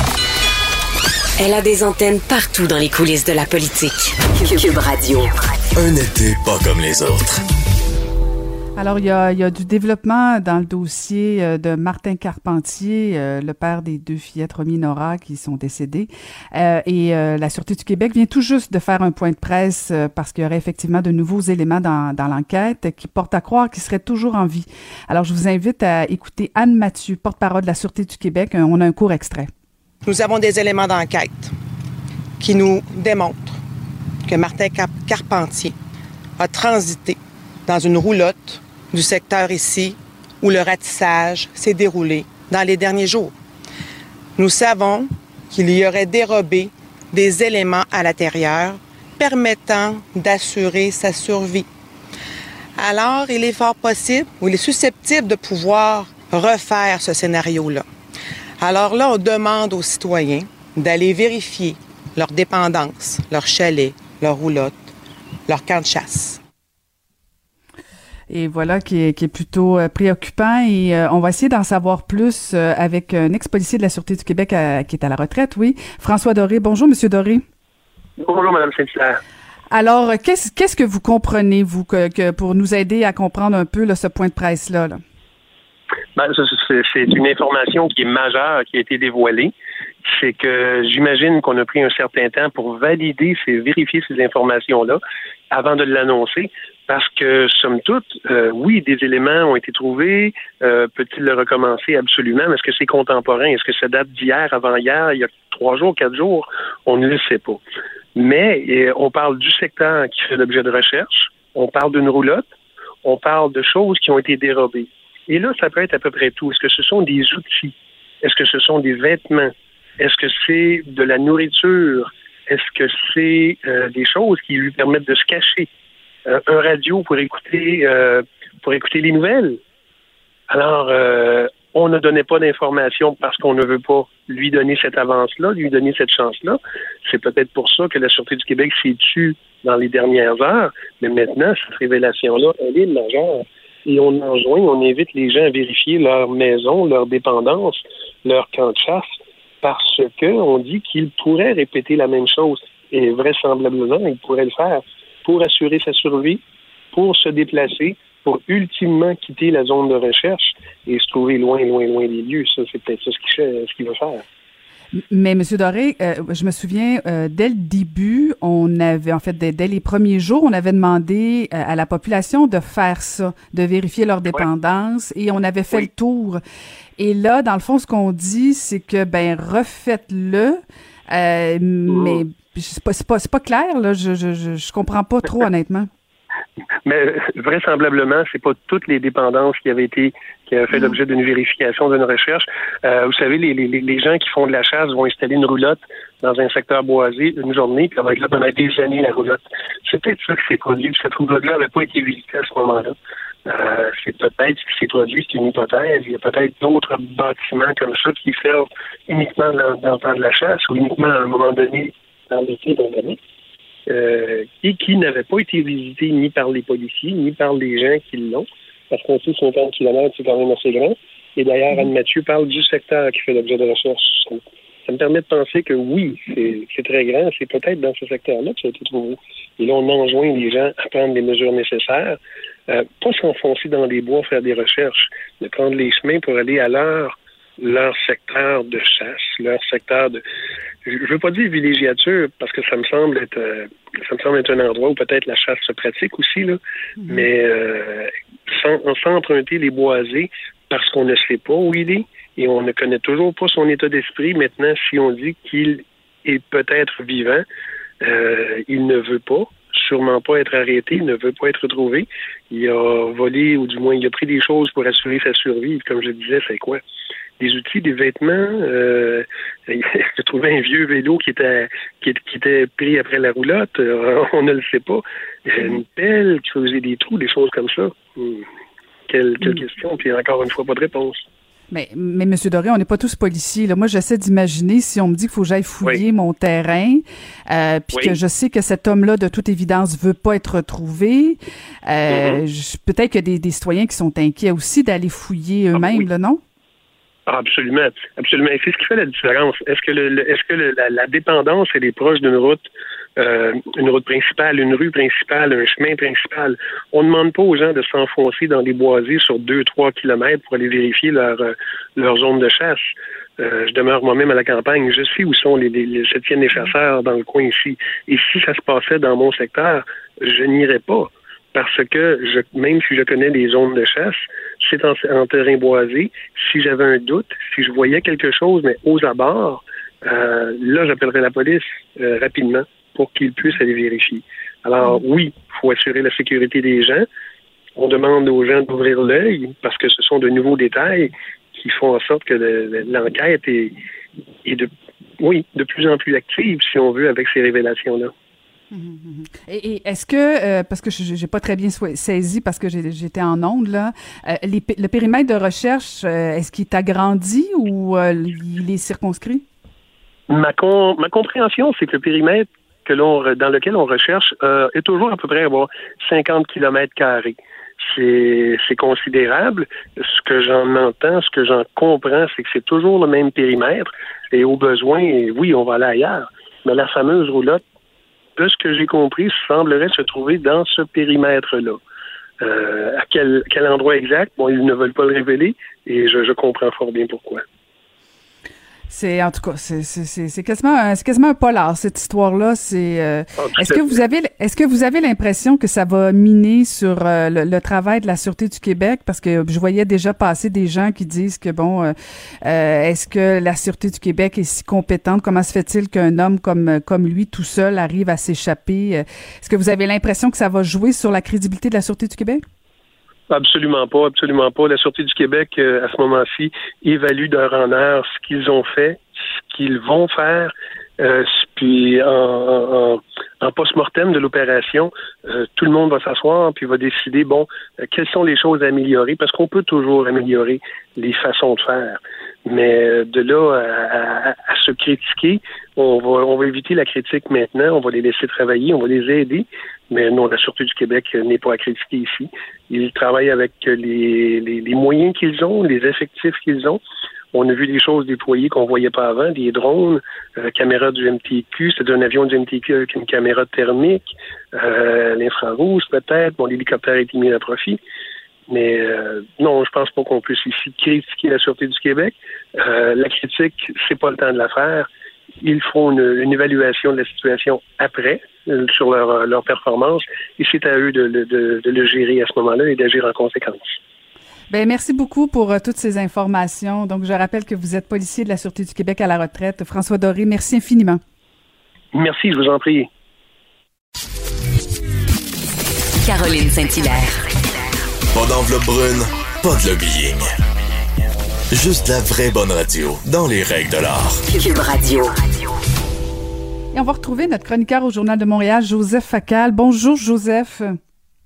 Elle a des antennes partout dans les coulisses de la politique. Cube Radio. Un été pas comme les autres. Alors, il y, a, il y a du développement dans le dossier euh, de Martin Carpentier, euh, le père des deux fillettes Romy Nora qui sont décédées. Euh, et euh, la Sûreté du Québec vient tout juste de faire un point de presse euh, parce qu'il y aurait effectivement de nouveaux éléments dans, dans l'enquête qui portent à croire qu'il serait toujours en vie. Alors, je vous invite à écouter Anne Mathieu, porte-parole de la Sûreté du Québec. On a un court extrait. Nous avons des éléments d'enquête qui nous démontrent que Martin Carpentier a transité dans une roulotte du secteur ici où le ratissage s'est déroulé dans les derniers jours. Nous savons qu'il y aurait dérobé des éléments à l'intérieur permettant d'assurer sa survie. Alors, il est fort possible ou il est susceptible de pouvoir refaire ce scénario-là. Alors là, on demande aux citoyens d'aller vérifier leur dépendance, leur chalet, leur roulotte, leur camp de chasse. Et voilà qui est, qui est plutôt euh, préoccupant et euh, on va essayer d'en savoir plus euh, avec un ex-policier de la Sûreté du Québec à- qui est à la retraite, oui. François Doré. Bonjour, Monsieur Doré. Bonjour, Mme Saint-Hilaire. Alors, qu'est-ce qu'est-ce que vous comprenez, vous, que, que pour nous aider à comprendre un peu là, ce point de presse-là? Là? Ben, c'est une information qui est majeure, qui a été dévoilée. C'est que j'imagine qu'on a pris un certain temps pour valider, ces, vérifier ces informations-là avant de l'annoncer. Parce que, somme toute, euh, oui, des éléments ont été trouvés. Euh, Peut-il le recommencer? Absolument. Mais est-ce que c'est contemporain? Est-ce que ça date d'hier, avant-hier, il y a trois jours, quatre jours? On ne le sait pas. Mais euh, on parle du secteur qui fait l'objet de recherche. On parle d'une roulotte. On parle de choses qui ont été dérobées. Et là, ça peut être à peu près tout. Est-ce que ce sont des outils? Est-ce que ce sont des vêtements? Est-ce que c'est de la nourriture? Est-ce que c'est euh, des choses qui lui permettent de se cacher? Euh, un radio pour écouter euh, pour écouter les nouvelles? Alors, euh, on ne donnait pas d'informations parce qu'on ne veut pas lui donner cette avance-là, lui donner cette chance-là. C'est peut-être pour ça que la Sûreté du Québec s'est tue dans les dernières heures, mais maintenant, cette révélation-là, elle est majeure. Et on enjoint, on invite les gens à vérifier leur maison, leur dépendance, leur camp de chasse, parce que on dit qu'ils pourraient répéter la même chose. Et vraisemblablement, ils pourraient le faire pour assurer sa survie, pour se déplacer, pour ultimement quitter la zone de recherche et se trouver loin, loin, loin des lieux. Ça, c'est peut-être ça ce qu'il ce qu'il veut faire. Mais Monsieur Doré, euh, je me souviens, euh, dès le début, on avait, en fait, dès, dès les premiers jours, on avait demandé euh, à la population de faire ça, de vérifier leur dépendance, et on avait fait le tour. Et là, dans le fond, ce qu'on dit, c'est que, ben, refaites-le, euh, mais c'est pas, c'est pas, c'est pas clair, là, je, je, je, je comprends pas trop, honnêtement. Mais vraisemblablement, c'est pas toutes les dépendances qui avaient été qui avaient fait l'objet d'une vérification, d'une recherche. Euh, vous savez, les, les, les gens qui font de la chasse vont installer une roulotte dans un secteur boisé une journée, puis ça va être là pendant des années la roulotte. C'est peut-être ça qui s'est produit. Cette roulotte-là n'avait pas été visitée à ce moment-là. Euh, c'est peut-être ce qui s'est produit, c'est une hypothèse. Il y a peut-être d'autres bâtiments comme ça qui servent uniquement dans, dans le temps de la chasse ou uniquement à un moment donné dans l'été d'un année, euh, et qui n'avaient pas été visités ni par les policiers, ni par les gens qui l'ont, parce qu'on sait 50 km, c'est quand même assez grand. Et d'ailleurs, Anne-Mathieu parle du secteur qui fait l'objet de recherche. Ça me permet de penser que oui, c'est très grand, c'est peut-être dans ce secteur-là que ça a été trouvé. Et là, on enjoint les gens à prendre les mesures nécessaires, euh, pas s'enfoncer dans les bois, faire des recherches, de prendre les chemins pour aller à leur, leur secteur de chasse, leur secteur de... Je veux pas dire villégiature, parce que ça me semble être euh, ça me semble être un endroit où peut-être la chasse se pratique aussi, là, mais euh, sans, sans emprunter les boisés parce qu'on ne sait pas où il est et on ne connaît toujours pas son état d'esprit. Maintenant, si on dit qu'il est peut-être vivant, euh, il ne veut pas, sûrement pas être arrêté, il ne veut pas être retrouvé. Il a volé, ou du moins, il a pris des choses pour assurer sa survie. Comme je disais, c'est quoi? Des outils, des vêtements. Euh, a trouvé un vieux vélo qui était, qui, était pris après la roulotte. Euh, on ne le sait pas. Une pelle qui faisait des trous, des choses comme ça. Hmm. Quelle, quelle question, puis encore une fois, pas de réponse. Mais, mais M. Doré, on n'est pas tous policiers. Là. Moi, j'essaie d'imaginer si on me dit qu'il faut que j'aille fouiller mon terrain, euh, puis que je sais que cet homme-là, de toute évidence, veut pas être retrouvé. Euh, Mm-hmm. Peut-être qu'il y a des, des citoyens qui sont inquiets aussi d'aller fouiller eux-mêmes, là, non? Ah, absolument, absolument. Et c'est ce qui fait la différence. Est-ce que, le, le- est-ce que le- la, la dépendance elle est proche d'une route, euh, une route principale, une rue principale, un chemin principal? On ne demande pas aux gens de s'enfoncer dans des boisés sur deux, trois kilomètres pour aller vérifier leur euh, leur zone de chasse. Euh, je demeure moi-même à la campagne. Je sais où sont les, les, les se tiennent les chasseurs dans le coin ici. Et si ça se passait dans mon secteur, je n'irais pas parce que je, même si je connais les zones de chasse, c'est en, en terrain boisé. Si j'avais un doute, si je voyais quelque chose, mais aux abords, euh, là, j'appellerais la police euh, rapidement pour qu'ils puissent aller vérifier. Alors, oui, il faut assurer la sécurité des gens. On demande aux gens d'ouvrir l'œil parce que ce sont de nouveaux détails qui font en sorte que le- le- l'enquête est, est de, oui, de plus en plus active, si on veut, avec ces révélations-là. Et, est-ce que, euh, parce que je j'ai pas très bien saisi parce que j'étais en onde, là, euh, le périmètre de recherche, euh, est-ce qu'il est agrandi ou il est circonscrit? Ma, com- ma compréhension, c'est que le périmètre que l'on dans lequel on recherche est toujours à peu près à avoir 50 kilomètres carrés. C'est considérable. Ce que j'en entends, ce que j'en comprends, c'est que c'est toujours le même périmètre. Et au besoin, oui, on va aller ailleurs. Mais la fameuse roulotte, de ce que j'ai compris, semblerait se trouver dans ce périmètre-là. Euh, à quel, quel endroit exact? Bon, ils ne veulent pas le révéler et je, je comprends fort bien pourquoi. C'est en tout cas, c'est c'est- c'est c'est quasiment un- c'est quasiment un polar cette histoire-là. C'est euh, Ah, est-ce que vous avez est-ce que vous avez l'impression que ça va miner sur euh, le, le travail de la sûreté du Québec? Parce que je voyais déjà passer des gens qui disent que bon, euh, est-ce que la sûreté du Québec est si compétente? Comment se fait-il qu'un homme comme comme lui tout seul arrive à s'échapper? Est-ce que vous avez l'impression que ça va jouer sur la crédibilité de la sûreté du Québec? Absolument pas, absolument pas. La Sûreté du Québec, euh, à ce moment-ci, évalue d'heure en heure ce qu'ils ont fait, ce qu'ils vont faire, euh, puis en, en, en- post-mortem de l'opération, euh, tout le monde va s'asseoir puis va décider, bon, euh, quelles sont les choses à améliorer, parce qu'on peut toujours améliorer les façons de faire. Mais euh, de là à, à- à se critiquer, on va, on va éviter la critique maintenant, on va les laisser travailler, on va les aider. Mais non, la Sûreté du Québec euh, n'est pas à critiquer ici. Ils travaillent avec euh, les, les, les moyens qu'ils ont, les effectifs qu'ils ont. On a vu des choses déployées qu'on voyait pas avant, des drones, euh, caméras du MTQ, c'est un avion du MTQ avec une caméra thermique, euh, l'infrarouge peut-être, bon, l'hélicoptère a été mis à profit. Mais euh, non, je pense pas qu'on puisse ici critiquer la Sûreté du Québec. Euh, la critique, c'est pas le temps de la faire. Ils font une, une évaluation de la situation après euh, sur leur, leur performance et c'est à eux de, de- de- de le gérer à ce moment-là et d'agir en conséquence. Ben merci beaucoup pour euh, toutes ces informations. Donc je rappelle que vous êtes policier de la sûreté du Québec à la retraite, François Doré. Merci infiniment. Merci, je vous en prie. Caroline Saint-Hilaire. Pas d'enveloppe brune, pas de lobbying. Juste la vraie bonne radio, dans les règles de l'art. Cube Radio. Et on va retrouver notre chroniqueur au Journal de Montréal, Joseph Facal. Bonjour, Joseph.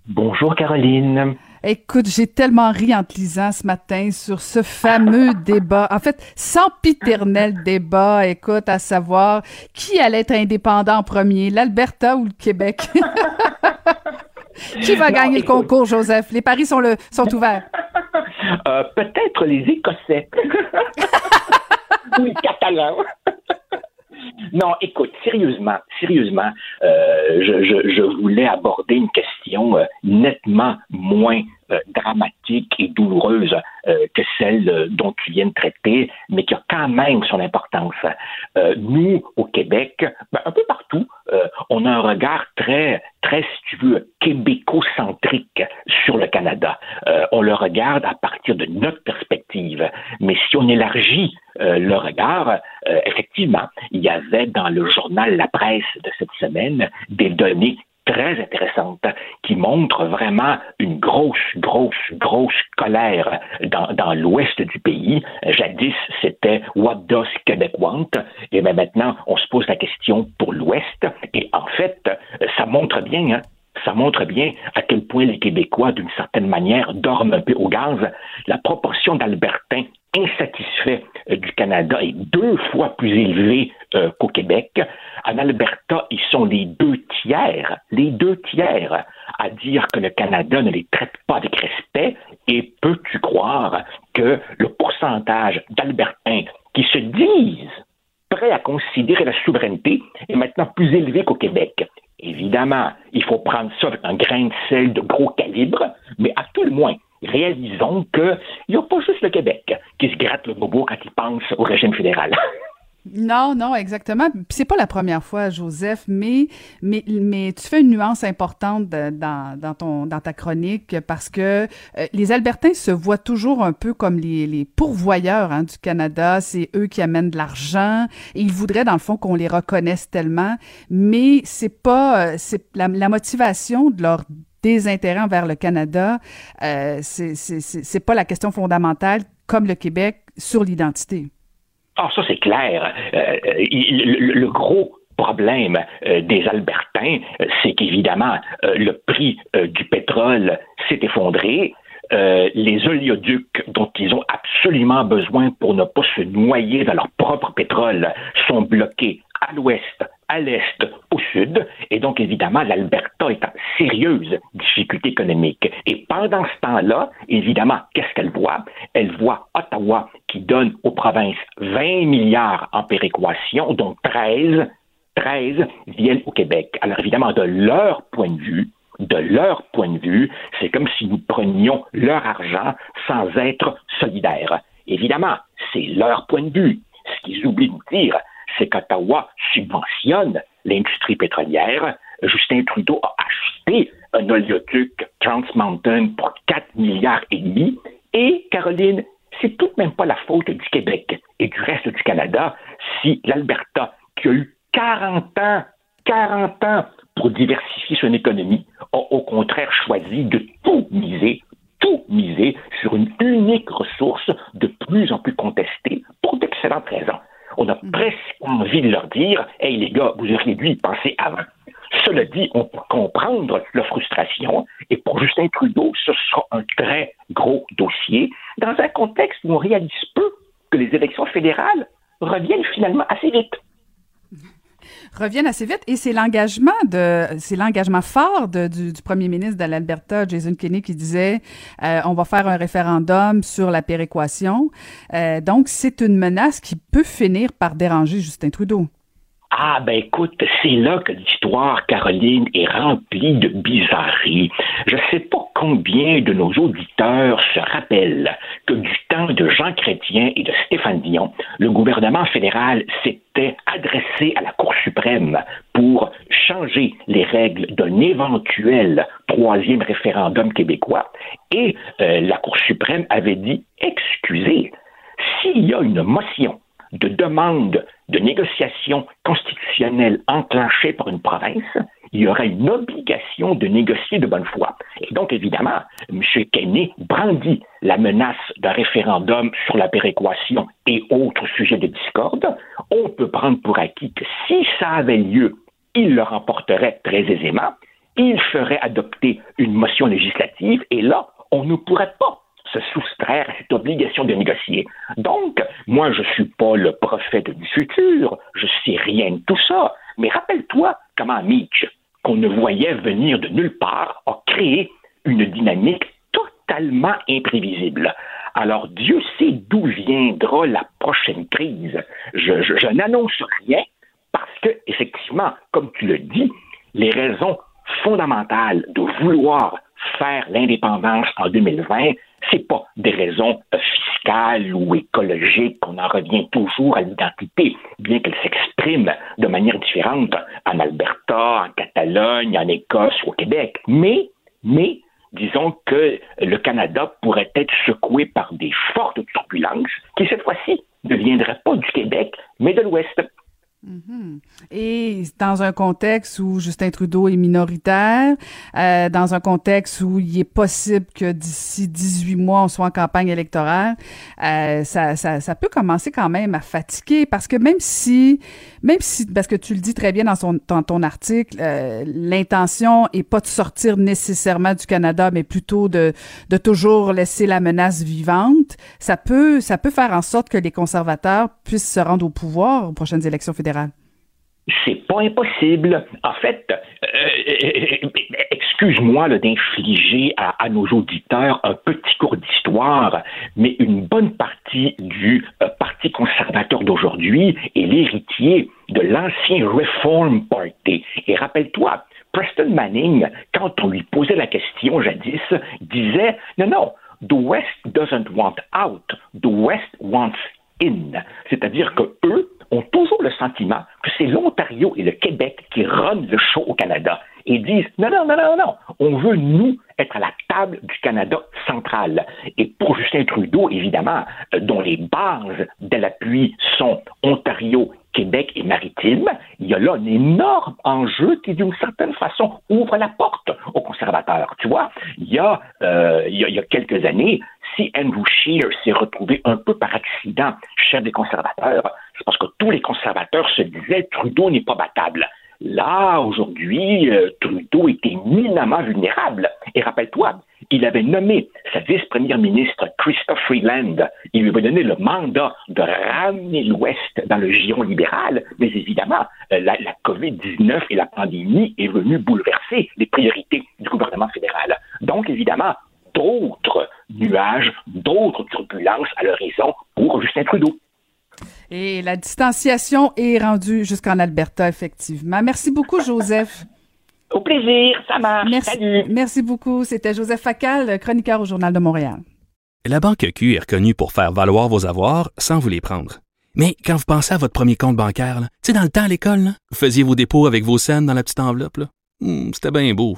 Bonjour Caroline. Écoute, j'ai tellement ri en te lisant ce matin sur ce fameux débat. En fait, sempiternel débat, écoute, à savoir qui allait être indépendant en premier, l'Alberta ou le Québec? qui va gagner le concours, Joseph? Les paris sont, le, sont ouverts. Euh, Peut-être les Écossais. ou les Catalans. Non, écoute, sérieusement, sérieusement, euh, je, je, je, voulais aborder une question euh, nettement moins euh, dramatique et douloureuse euh, que celle euh, dont tu viens de traiter, mais qui a quand même son importance. nous, au Québec, ben, un peu partout, on a un regard très, très, si tu veux, québéco-centrique sur le Canada. on le regarde à partir de notre perspective. Mais si on élargit le regard, effectivement, il y avait dans le journal La Presse de cette semaine des données très intéressante qui montre vraiment une grosse, grosse, grosse colère dans, dans l'ouest du pays. Jadis, c'était What does Québec want? Et bien maintenant, on se pose la question pour l'ouest. Et en fait, ça montre bien, hein, ça montre bien à quel point les Québécois, d'une certaine manière, dorment un peu au gaz. La proportion d'Albertains insatisfaits euh, du Canada est deux fois plus élevée euh, qu'au Québec. En Alberta, ils sont les deux tiers, les deux tiers à dire que le Canada ne les traite pas avec respect. Et peux-tu croire que le pourcentage d'Albertains qui se disent prêts à considérer la souveraineté est maintenant plus élevé qu'au Québec? Évidemment, il faut prendre ça avec un grain de sel de gros calibre, mais à tout le moins, réalisons qu'il n'y a pas juste le Québec qui se gratte le bobo quand il pense au régime fédéral. Non, non, exactement. C'est pas la première fois, Joseph, mais mais mais tu fais une nuance importante dans, dans ton dans ta chronique parce que euh, les Albertains se voient toujours un peu comme les, les pourvoyeurs hein, du Canada. C'est eux qui amènent de l'argent ils voudraient dans le fond qu'on les reconnaisse tellement, mais c'est pas euh, la motivation de leur désintérêt envers le Canada. Euh, c'est pas la question fondamentale comme le Québec sur l'identité. Ah, ça, c'est clair. Euh, le, gros problème euh, des Albertains, euh, c'est qu'évidemment, le prix du pétrole s'est effondré. les oléoducs dont ils ont absolument besoin pour ne pas se noyer dans leur propre pétrole sont bloqués à l'ouest, à l'est, au sud, et donc évidemment l'Alberta est en sérieuse difficulté économique. Et pendant ce temps-là, évidemment, qu'est-ce qu'elle voit? Elle voit Ottawa qui donne aux provinces 20 milliards en péréquation, dont 13, 13 viennent au Québec. Alors évidemment, de leur point de vue, de leur point de vue, c'est comme si nous prenions leur argent sans être solidaires. Évidemment, c'est leur point de vue. Ce qu'ils oublient de dire, c'est qu'Ottawa subventionne l'industrie pétrolière. Justin Trudeau a acheté un oléoduc Trans Mountain pour 4 milliards et demi. Et, Caroline, c'est tout de même pas la faute du Québec et du reste du Canada si l'Alberta, qui a eu 40 ans, 40 ans pour diversifier son économie, a au contraire choisi de tout miser, tout miser sur une unique ressource de plus en plus contestée pour d'excellentes raisons. On a mm. presque envie de leur dire Hey les gars, vous auriez dû y penser avant. Cela dit, on peut comprendre leur frustration et pour Justin Trudeau, ce sera un très gros dossier dans un contexte où on réalise peu que les élections fédérales reviennent finalement assez vite reviennent assez vite. Et c'est l'engagement de c'est l'engagement fort du, premier ministre de l'Alberta Jason Kenney qui disait euh, on va faire un référendum sur la péréquation. Euh, donc c'est une menace qui peut finir par déranger Justin Trudeau ah, ben écoute, c'est là que l'histoire, Caroline, est remplie de bizarreries. Je ne sais pas combien de nos auditeurs se rappellent que du temps de Jean Chrétien et de Stéphane Dion, le gouvernement fédéral s'était adressé à la Cour suprême pour changer les règles d'un éventuel troisième référendum québécois. Et euh, la Cour suprême avait dit, excusez, s'il y a une motion de demande de négociation constitutionnelle enclenchée par une province, il y aurait une obligation de négocier de bonne foi. Et donc, évidemment, M. Kenney brandit la menace d'un référendum sur la péréquation et autres sujets de discorde. On peut prendre pour acquis que si ça avait lieu, il le remporterait très aisément. Il ferait adopter une motion législative et là, on ne pourrait pas se soustraire à cette obligation de négocier. Donc, moi, je ne suis pas le prophète du futur, je sais rien de tout ça, mais rappelle-toi comment Mitch, qu'on ne voyait venir de nulle part, a créé une dynamique totalement imprévisible. Alors, Dieu sait d'où viendra la prochaine crise. Je, je n'annonce rien parce que, effectivement, comme tu le dis, les raisons fondamentales de vouloir faire l'indépendance en 2020, c'est pas des raisons euh, fiscales ou écologiques qu'on en revient toujours à l'identité, bien qu'elle s'exprime de manière différente en Alberta, en Catalogne, en Écosse ou au Québec. Mais, mais, disons que le Canada pourrait être secoué par des fortes turbulences qui, cette fois-ci, ne viendraient pas du Québec, mais de l'Ouest. Mhm. Et dans un contexte où Justin Trudeau est minoritaire, euh, dans un contexte où il est possible que d'ici 18 mois, on soit en campagne électorale, euh, ça, ça, ça, peut commencer quand même à fatiguer parce que même si, même si, parce que tu le dis très bien dans, son, dans ton article, euh, l'intention est pas de sortir nécessairement du Canada, mais plutôt de, de toujours laisser la menace vivante, ça peut, ça peut faire en sorte que les conservateurs puissent se rendre au pouvoir aux prochaines élections fédérales. C'est pas impossible. En fait, euh, excuse-moi d'infliger à, nos auditeurs un petit cours d'histoire, mais une bonne partie du euh, Parti conservateur d'aujourd'hui est l'héritier de l'ancien Reform Party. Et rappelle-toi, Preston Manning, quand on lui posait la question jadis, disait non, non, the West doesn't want out, the West wants in. C'est-à-dire que eux, ont toujours le sentiment que c'est l'Ontario et le Québec qui runnent le show au Canada et disent non, non, non, non, non, on veut, nous, être à la table du Canada central. Et pour Justin Trudeau, évidemment, euh, dont les bases de l'appui sont Ontario, Québec et Maritime, il y a là un énorme enjeu qui, d'une certaine façon, ouvre la porte aux conservateurs. Tu vois, il y a, euh, il, y a, il y a quelques années, si Andrew Scheer s'est retrouvé un peu par accident chef des conservateurs, c'est parce que tous les conservateurs se disaient Trudeau n'est pas battable. Là, aujourd'hui, euh, Trudeau était éminemment vulnérable. Et rappelle-toi, il avait nommé sa vice-première ministre, Christophe Freeland. Il lui avait donné le mandat de ramener l'Ouest dans le giron libéral. Mais évidemment, euh, la, la COVID-19 et la pandémie est venue bouleverser les priorités du gouvernement fédéral. Donc, évidemment, d'autres nuages, d'autres turbulences à l'horizon pour Justin Trudeau. Et la distanciation est rendue jusqu'en Alberta, effectivement. Merci beaucoup, Joseph. Au plaisir, ça marche. Merci, merci beaucoup. C'était Joseph Facal, chroniqueur au Journal de Montréal. La Banque Q est reconnue pour faire valoir vos avoirs sans vous les prendre. Mais quand vous pensez à votre premier compte bancaire, tu sais, dans le temps à l'école, vous faisiez vos dépôts avec vos scènes dans la petite enveloppe. Hmm, c'était bien beau.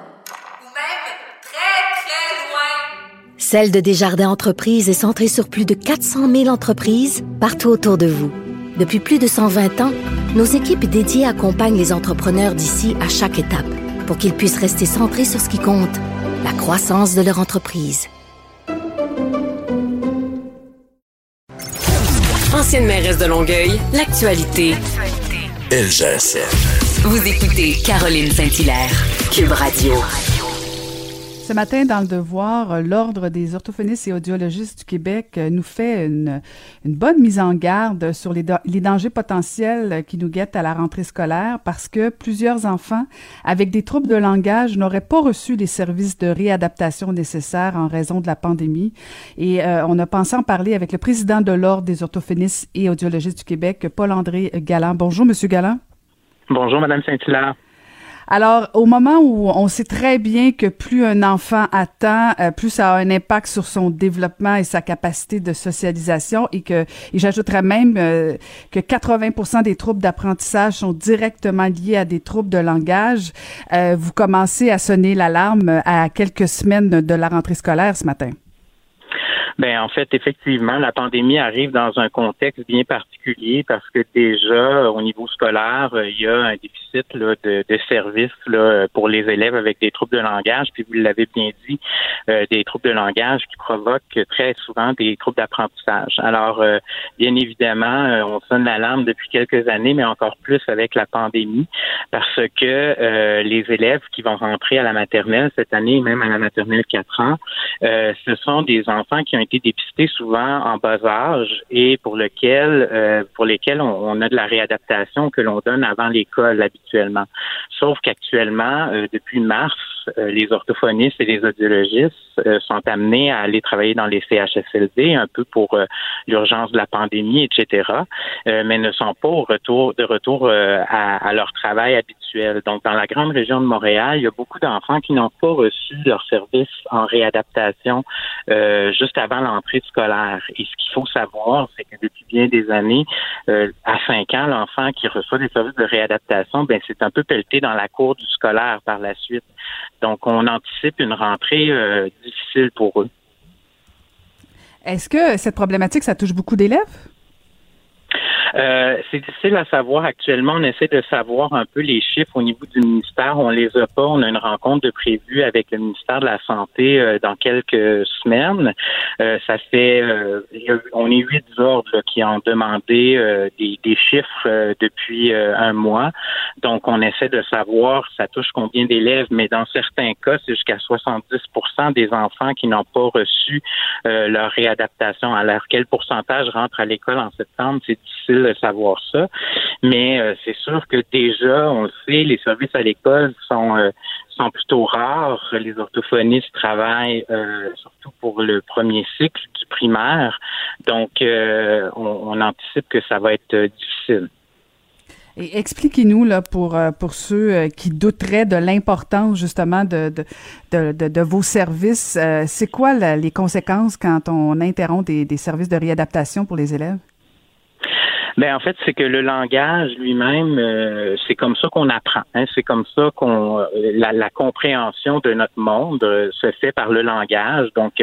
Celle de Desjardins Entreprises est centrée sur plus de 400 000 entreprises partout autour de vous. Depuis plus de 120 ans, nos équipes dédiées accompagnent les entrepreneurs d'ici à chaque étape pour qu'ils puissent rester centrés sur ce qui compte, la croissance de leur entreprise. Ancienne mairesse de Longueuil, l'actualité. LGSN. Vous écoutez Caroline Saint-Hilaire, Cube Radio. Ce matin, dans le Devoir, euh, l'Ordre des orthophonistes et audiologistes du Québec euh, nous fait une, bonne mise en garde sur les, les, dangers potentiels qui nous guettent à la rentrée scolaire parce que plusieurs enfants avec des troubles de langage n'auraient pas reçu les services de réadaptation nécessaires en raison de la pandémie. Et euh, on a pensé en parler avec le président de l'Ordre des orthophonistes et audiologistes du Québec, Paul-André Galland. Bonjour, Monsieur Galland. Bonjour, Madame Saint-Hilaire. Alors, au moment où on sait très bien que plus un enfant attend, euh, plus ça a un impact sur son développement et sa capacité de socialisation et que, et j'ajouterais même euh, que 80% des troubles d'apprentissage sont directement liés à des troubles de langage, euh, vous commencez à sonner l'alarme à quelques semaines de la rentrée scolaire ce matin. Ben en fait, effectivement, la pandémie arrive dans un contexte bien particulier parce que déjà au niveau scolaire, euh, il y a un déficit là, de, de services là, pour les élèves avec des troubles de langage. Puis vous l'avez bien dit, euh, des troubles de langage qui provoquent très souvent des troubles d'apprentissage. Alors, euh, bien évidemment, on sonne l'alarme depuis quelques années, mais encore plus avec la pandémie, parce que les élèves qui vont rentrer à la maternelle cette année, même à la maternelle 4 ans, ce sont des enfants qui ont été dépistés souvent en bas âge et pour lequel, euh, pour lesquels on, a de la réadaptation que l'on donne avant l'école habituellement. Sauf qu'actuellement, euh, depuis mars, euh, les orthophonistes et les audiologistes sont amenés à aller travailler dans les CHSLD un peu pour l'urgence de la pandémie, etc., mais ne sont pas au retour de retour à, à, leur travail habituel. Donc, dans la grande région de Montréal, il y a beaucoup d'enfants qui n'ont pas reçu leur service en réadaptation juste avant l'entrée scolaire. Et ce qu'il faut savoir, c'est que depuis bien des années, euh, à 5 ans, l'enfant qui reçoit des services de réadaptation, ben c'est un peu pelleté dans la cour du scolaire par la suite. Donc, on anticipe une rentrée euh, difficile pour eux. Est-ce que cette problématique, ça touche beaucoup d'élèves? Euh, c'est difficile à savoir actuellement. On essaie de savoir un peu les chiffres au niveau du ministère. On les a pas. On a une rencontre de prévue avec le ministère de la Santé euh, dans quelques semaines. Euh, ça fait, on est huit ordres qui ont demandé des, des, chiffres depuis un mois. Donc, on essaie de savoir ça touche combien d'élèves, mais dans certains cas, c'est jusqu'à 70% des enfants qui n'ont pas reçu leur réadaptation. Alors, quel pourcentage rentre à l'école en septembre? C'est difficile de savoir ça. Mais euh, c'est sûr que déjà, on le sait, les services à l'école sont euh, sont plutôt rares. Les orthophonistes travaillent euh, surtout pour le premier cycle du primaire. Donc, on, anticipe que ça va être difficile. Et expliquez-nous là pour pour ceux qui douteraient de l'importance justement de de, vos services, c'est quoi les conséquences quand on interrompt des services de réadaptation pour les élèves? Ben en fait, c'est que le langage lui-même, euh, c'est comme ça qu'on apprend. Hein? C'est comme ça qu'on euh, la, la, compréhension de notre monde euh, se fait par le langage. Donc,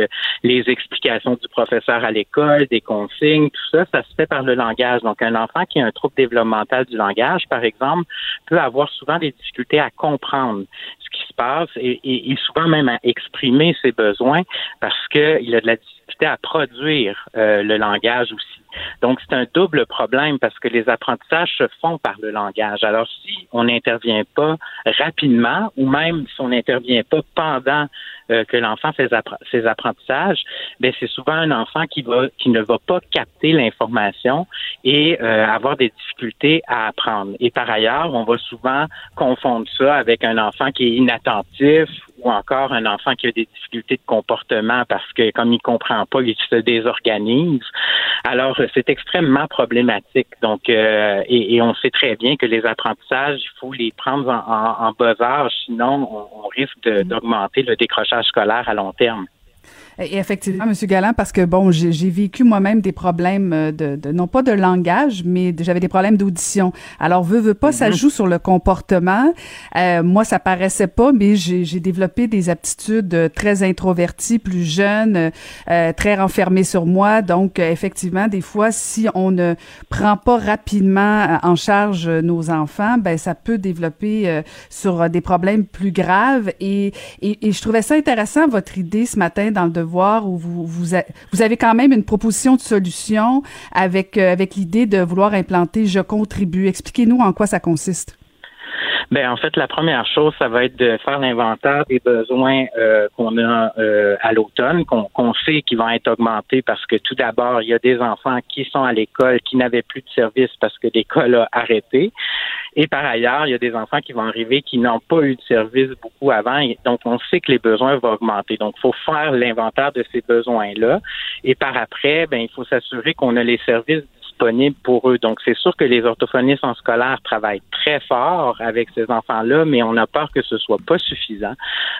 les explications du professeur à l'école, des consignes, tout ça, ça se fait par le langage. Donc, un enfant qui a un trouble développemental du langage, par exemple, peut avoir souvent des difficultés à comprendre ce qui se passe et, et, et souvent même à exprimer ses besoins parce qu'il a de la difficulté à produire le langage aussi. Donc, c'est un double problème parce que les apprentissages se font par le langage. Alors, si on n'intervient pas rapidement ou même si on n'intervient pas pendant euh, que l'enfant fait ses apprentissages, ben c'est souvent un enfant qui va qui ne va pas capter l'information et euh, avoir des difficultés à apprendre. Et par ailleurs, on va souvent confondre ça avec un enfant qui est inattentif ou encore un enfant qui a des difficultés de comportement parce que comme il comprend pas, il se désorganise. Alors c'est extrêmement problématique. Donc euh, et, on sait très bien que les apprentissages, il faut les prendre en, en, bas âge, sinon on, on risque d'augmenter le décrochage scolaire à long terme. Et effectivement, Monsieur Galland, parce que bon, j'ai vécu moi-même des problèmes euh, de, de, non pas de langage, mais j'avais des problèmes d'audition. Alors, veut, veut pas, ça mhm. joue sur le comportement. Euh, moi, ça paraissait pas, mais j'ai développé des aptitudes euh, très introverties, plus jeunes, euh, très renfermées sur moi. Donc, effectivement, des fois, si on ne prend pas rapidement en charge nos enfants, ben ça peut développer sur des problèmes plus graves. Et, et, et je trouvais ça intéressant votre idée ce matin dans le vous, avez quand même une proposition de solution avec, euh, avec l'idée de vouloir implanter Je contribue. Expliquez-nous en quoi ça consiste. Ben en fait, la première chose, ça va être de faire l'inventaire des besoins euh, qu'on a euh, à l'automne, qu'on sait qu'ils vont être augmentés parce que tout d'abord, il y a des enfants qui sont à l'école qui n'avaient plus de service parce que l'école a arrêté. Et par ailleurs, il y a des enfants qui vont arriver qui n'ont pas eu de service beaucoup avant. donc, on sait que les besoins vont augmenter. Donc, il faut faire l'inventaire de ces besoins-là. Et par après, ben, il faut s'assurer qu'on a les services pour eux. Donc, c'est sûr que les orthophonistes en scolaire travaillent très fort avec ces enfants-là, mais on a peur que ce soit pas suffisant.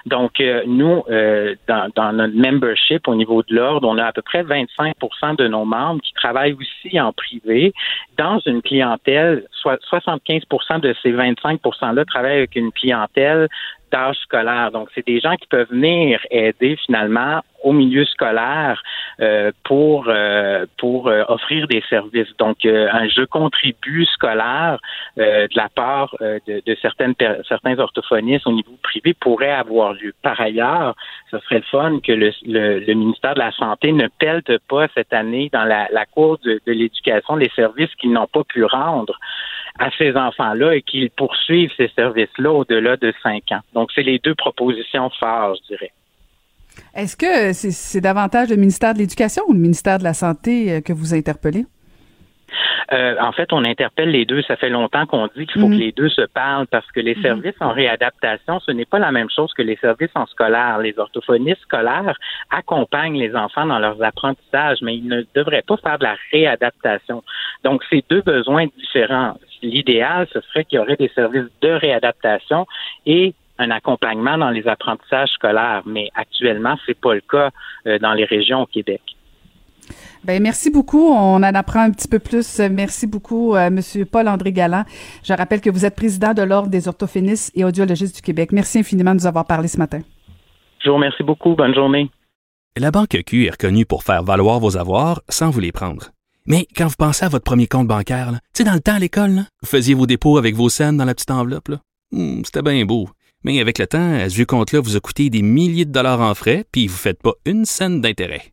Donc, euh, nous, euh, dans, dans, notre membership au niveau de l'ordre, on a à peu près 25% de nos membres qui travaillent aussi en privé dans une clientèle, soit 75% de ces 25 %-là travaillent avec une clientèle d'âge scolaire. Donc, c'est des gens qui peuvent venir aider finalement au milieu scolaire euh, pour euh, pour euh, offrir des services. Donc, un jeu contribue scolaire de la part de, de, certaines certains orthophonistes au niveau privé pourrait avoir lieu. Par ailleurs, ce serait le fun que le, le, ministère de la Santé ne pelte pas cette année dans la, la cour de, de l'éducation les services qu'ils n'ont pas pu rendre à ces enfants-là et qu'ils poursuivent ces services-là au-delà de cinq ans. Donc, c'est les deux propositions phares, je dirais. Est-ce que c'est davantage le ministère de l'Éducation ou le ministère de la Santé euh, que vous interpellez? Euh, en fait, on interpelle les deux. Ça fait longtemps qu'on dit qu'il faut mhm. que les deux se parlent parce que les mhm. services en réadaptation, ce n'est pas la même chose que les services en scolaire. Les orthophonistes scolaires accompagnent les enfants dans leurs apprentissages, mais ils ne devraient pas faire de la réadaptation. Donc, c'est deux besoins différents. L'idéal, ce serait qu'il y aurait des services de réadaptation et un accompagnement dans les apprentissages scolaires, mais actuellement, c'est pas le cas euh, dans les régions au Québec. Ben merci beaucoup. On en apprend un petit peu plus. Merci beaucoup, euh, Monsieur Paul-André Galland. Je rappelle que vous êtes président de l'Ordre des orthophonistes et audiologistes du Québec. Merci infiniment de nous avoir parlé ce matin. Je vous remercie beaucoup. Bonne journée. La Banque Q est reconnue pour faire valoir vos avoirs sans vous les prendre. Mais quand vous pensez à votre premier compte bancaire, tu sais, dans le temps à l'école, vous faisiez vos dépôts avec vos scènes dans la petite enveloppe. Hmm, c'était bien beau. Mais avec le temps, ce vieux compte-là vous a coûté des milliers de dollars en frais, puis vous ne faites pas une scène d'intérêt.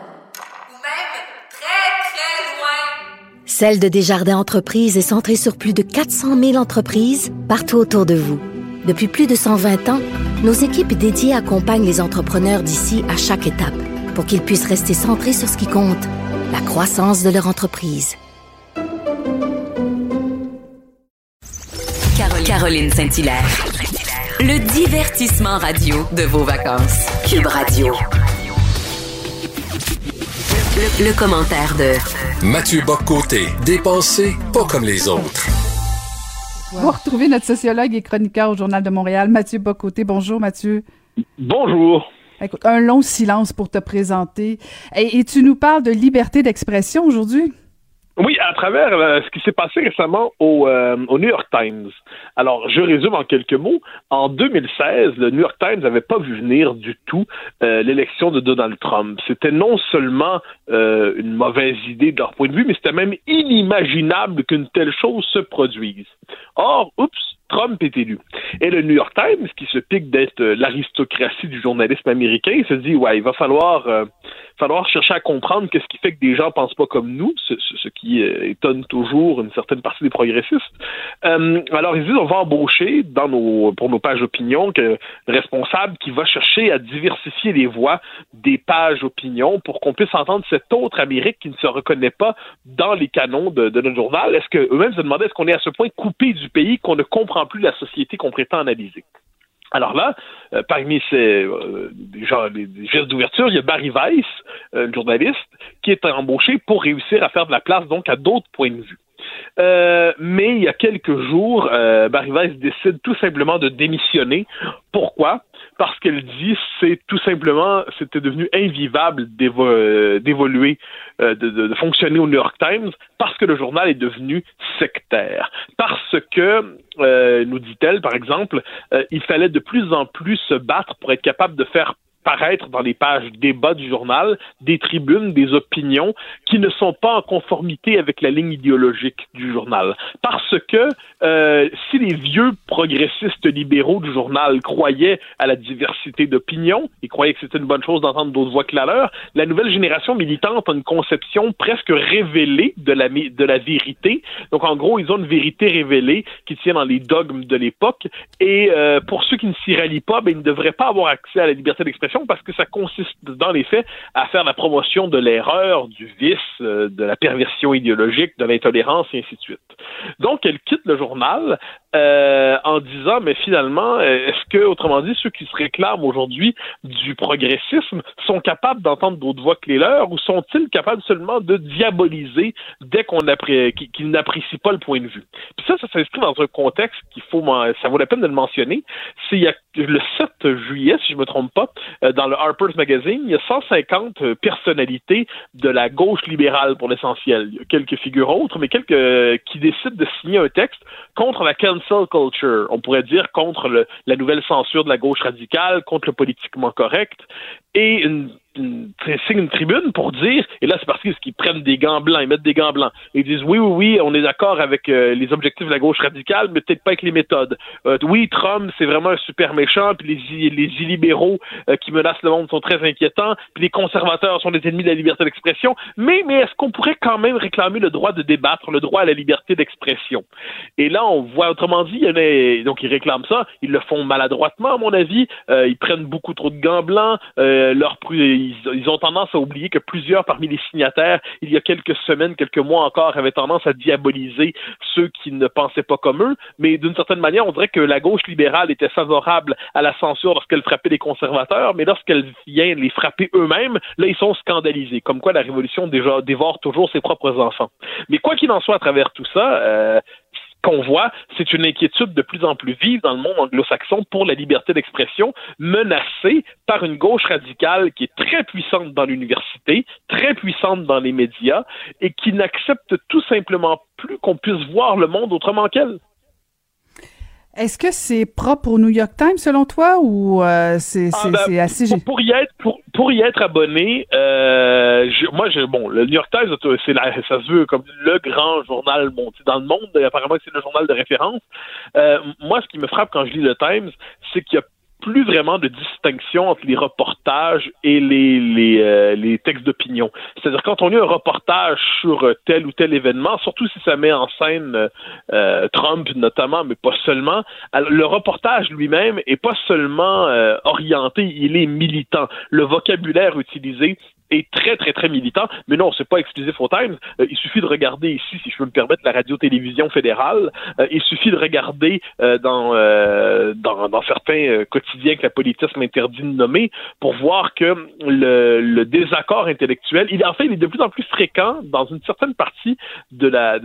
Celle de Desjardins Entreprises est centrée sur plus de 400 000 entreprises partout autour de vous. Depuis plus de 120 ans, nos équipes dédiées accompagnent les entrepreneurs d'ici à chaque étape pour qu'ils puissent rester centrés sur ce qui compte, la croissance de leur entreprise. Caroline Saint-Hilaire. Le divertissement radio de vos vacances. Cube Radio. Le, commentaire de Mathieu Boccoté, dépensé pas comme les autres. Vous retrouvez notre sociologue et chroniqueur au Journal de Montréal, Mathieu Bocoté. Bonjour, Mathieu. Bonjour. Écoute, un long silence pour te présenter. et tu nous parles de liberté d'expression aujourd'hui? Oui, à travers euh, ce qui s'est passé récemment au, euh, au, New York Times. Alors, je résume en quelques mots. En 2016, le New York Times n'avait pas vu venir du tout euh, l'élection de Donald Trump. C'était non seulement une mauvaise idée de leur point de vue, mais c'était même inimaginable qu'une telle chose se produise. Or, oups, Trump est élu. Et le New York Times, qui se pique d'être l'aristocratie du journalisme américain, se dit, ouais, il va falloir falloir chercher à comprendre qu'est-ce qui fait que des gens pensent pas comme nous, ce, qui euh, étonne toujours une certaine partie des progressistes. Euh, alors ils disent on va embaucher pour nos pages opinion que le responsable qui va chercher à diversifier les voix des pages opinion pour qu'on puisse entendre cette autre Amérique qui ne se reconnaît pas dans les canons de, de notre journal. Est-ce que eux-mêmes se demandaient est-ce qu'on est à ce point coupé du pays qu'on ne comprend plus la société qu'on prétend analyser? Alors là, euh, parmi ces euh, gestes d'ouverture, il y a Barry Weiss, euh, un journaliste, qui est embauché pour réussir à faire de la place donc à d'autres points de vue. mais il y a quelques jours, Barry Weiss décide tout simplement de démissionner. Pourquoi? Parce qu'elle dit c'est tout simplement c'était devenu invivable d'évoluer, euh, de, fonctionner au New York Times parce que le journal est devenu sectaire, parce que euh, nous dit-elle par exemple, euh, il fallait de plus en plus se battre pour être capable de faire paraître dans les pages débat du journal des tribunes, des opinions qui ne sont pas en conformité avec la ligne idéologique du journal. Parce que euh, si les vieux progressistes libéraux du journal croyaient à la diversité d'opinions, ils croyaient que c'était une bonne chose d'entendre d'autres voix que la leur, la nouvelle génération militante a une conception presque révélée de la, de la vérité. Donc en gros, ils ont une vérité révélée qui tient dans les dogmes de l'époque. Et euh, pour ceux qui ne s'y rallient pas, ben, ils ne devraient pas avoir accès à la liberté d'expression parce que ça consiste dans les faits à faire la promotion de l'erreur, du vice, euh, de la perversion idéologique, de l'intolérance et ainsi de suite. Donc, elle quitte le journal euh, en disant, mais finalement, euh, est-ce que, autrement dit, ceux qui se réclament aujourd'hui du progressisme sont capables d'entendre d'autres voix que les leurs ou sont-ils capables seulement de diaboliser dès qu'on qu'ils n'apprécient pas le point de vue? Puis ça, ça s'inscrit dans un contexte qu'il faut, ça vaut la peine de le mentionner. C'est le 7 juillet, si je me trompe pas, dans le Harper's Magazine, il y a 150 personnalités de la gauche libérale pour l'essentiel. Il y a quelques figures autres, mais quelques qui décident de signer un texte contre la cancel culture. On pourrait dire contre le, la nouvelle censure de la gauche radicale, contre le politiquement correct, et une une, signe une tribune pour dire, et là c'est parce qu'ils prennent des gants blancs, ils mettent des gants blancs, ils disent oui, oui, oui, on est d'accord avec euh, les objectifs de la gauche radicale, mais peut-être pas avec les méthodes. Euh, oui, Trump, c'est vraiment un super méchant, puis les, les illibéraux euh, qui menacent le monde sont très inquiétants, puis les conservateurs sont des ennemis de la liberté d'expression, mais, mais est-ce qu'on pourrait quand même réclamer le droit de débattre, le droit à la liberté d'expression? Et là, on voit, autrement dit, il y en a, donc ils réclament ça, ils le font maladroitement, à mon avis, ils prennent beaucoup trop de gants blancs, leur ils, ont tendance à oublier que plusieurs parmi les signataires, il y a quelques semaines, quelques mois encore, avaient tendance à diaboliser ceux qui ne pensaient pas comme eux. Mais d'une certaine manière, on dirait que la gauche libérale était favorable à la censure lorsqu'elle frappait les conservateurs, mais lorsqu'elle vient les frapper eux-mêmes, là, ils sont scandalisés. Comme quoi, la révolution dévore toujours ses propres enfants. Mais quoi qu'il en soit, à travers tout ça, euh, qu'on voit, c'est une inquiétude de plus en plus vive dans le monde anglo-saxon pour la liberté d'expression, menacée par une gauche radicale qui est très puissante dans l'université, très puissante dans les médias, et qui n'accepte tout simplement plus qu'on puisse voir le monde autrement qu'elle. Est-ce que c'est propre au New York Times selon toi ou euh, c'est ah, ben, assez pour, pour, y être pour, pour y être abonné euh, moi je, bon le New York Times c'est ça se veut comme le grand journal bon, dans le monde apparemment c'est le journal de référence. Euh, moi ce qui me frappe quand je lis le Times c'est qu'il y a plus vraiment de distinction entre les reportages et euh, les textes d'opinion. C'est-à-dire quand on a un reportage sur euh, tel ou tel événement, surtout si ça met en scène euh, Trump notamment, mais pas seulement, le reportage lui-même est pas seulement orienté, il est militant. Le vocabulaire utilisé est très, très, très militant. Mais non, c'est pas exclusif au Times. Euh, il suffit de regarder ici, si je peux me permettre, la radio-télévision fédérale. Euh, il suffit de regarder euh, dans, dans, dans, certains quotidiens que la politisme interdit de nommer pour voir que le, le désaccord intellectuel, il, en fait, il est de plus en plus fréquent dans une certaine partie de la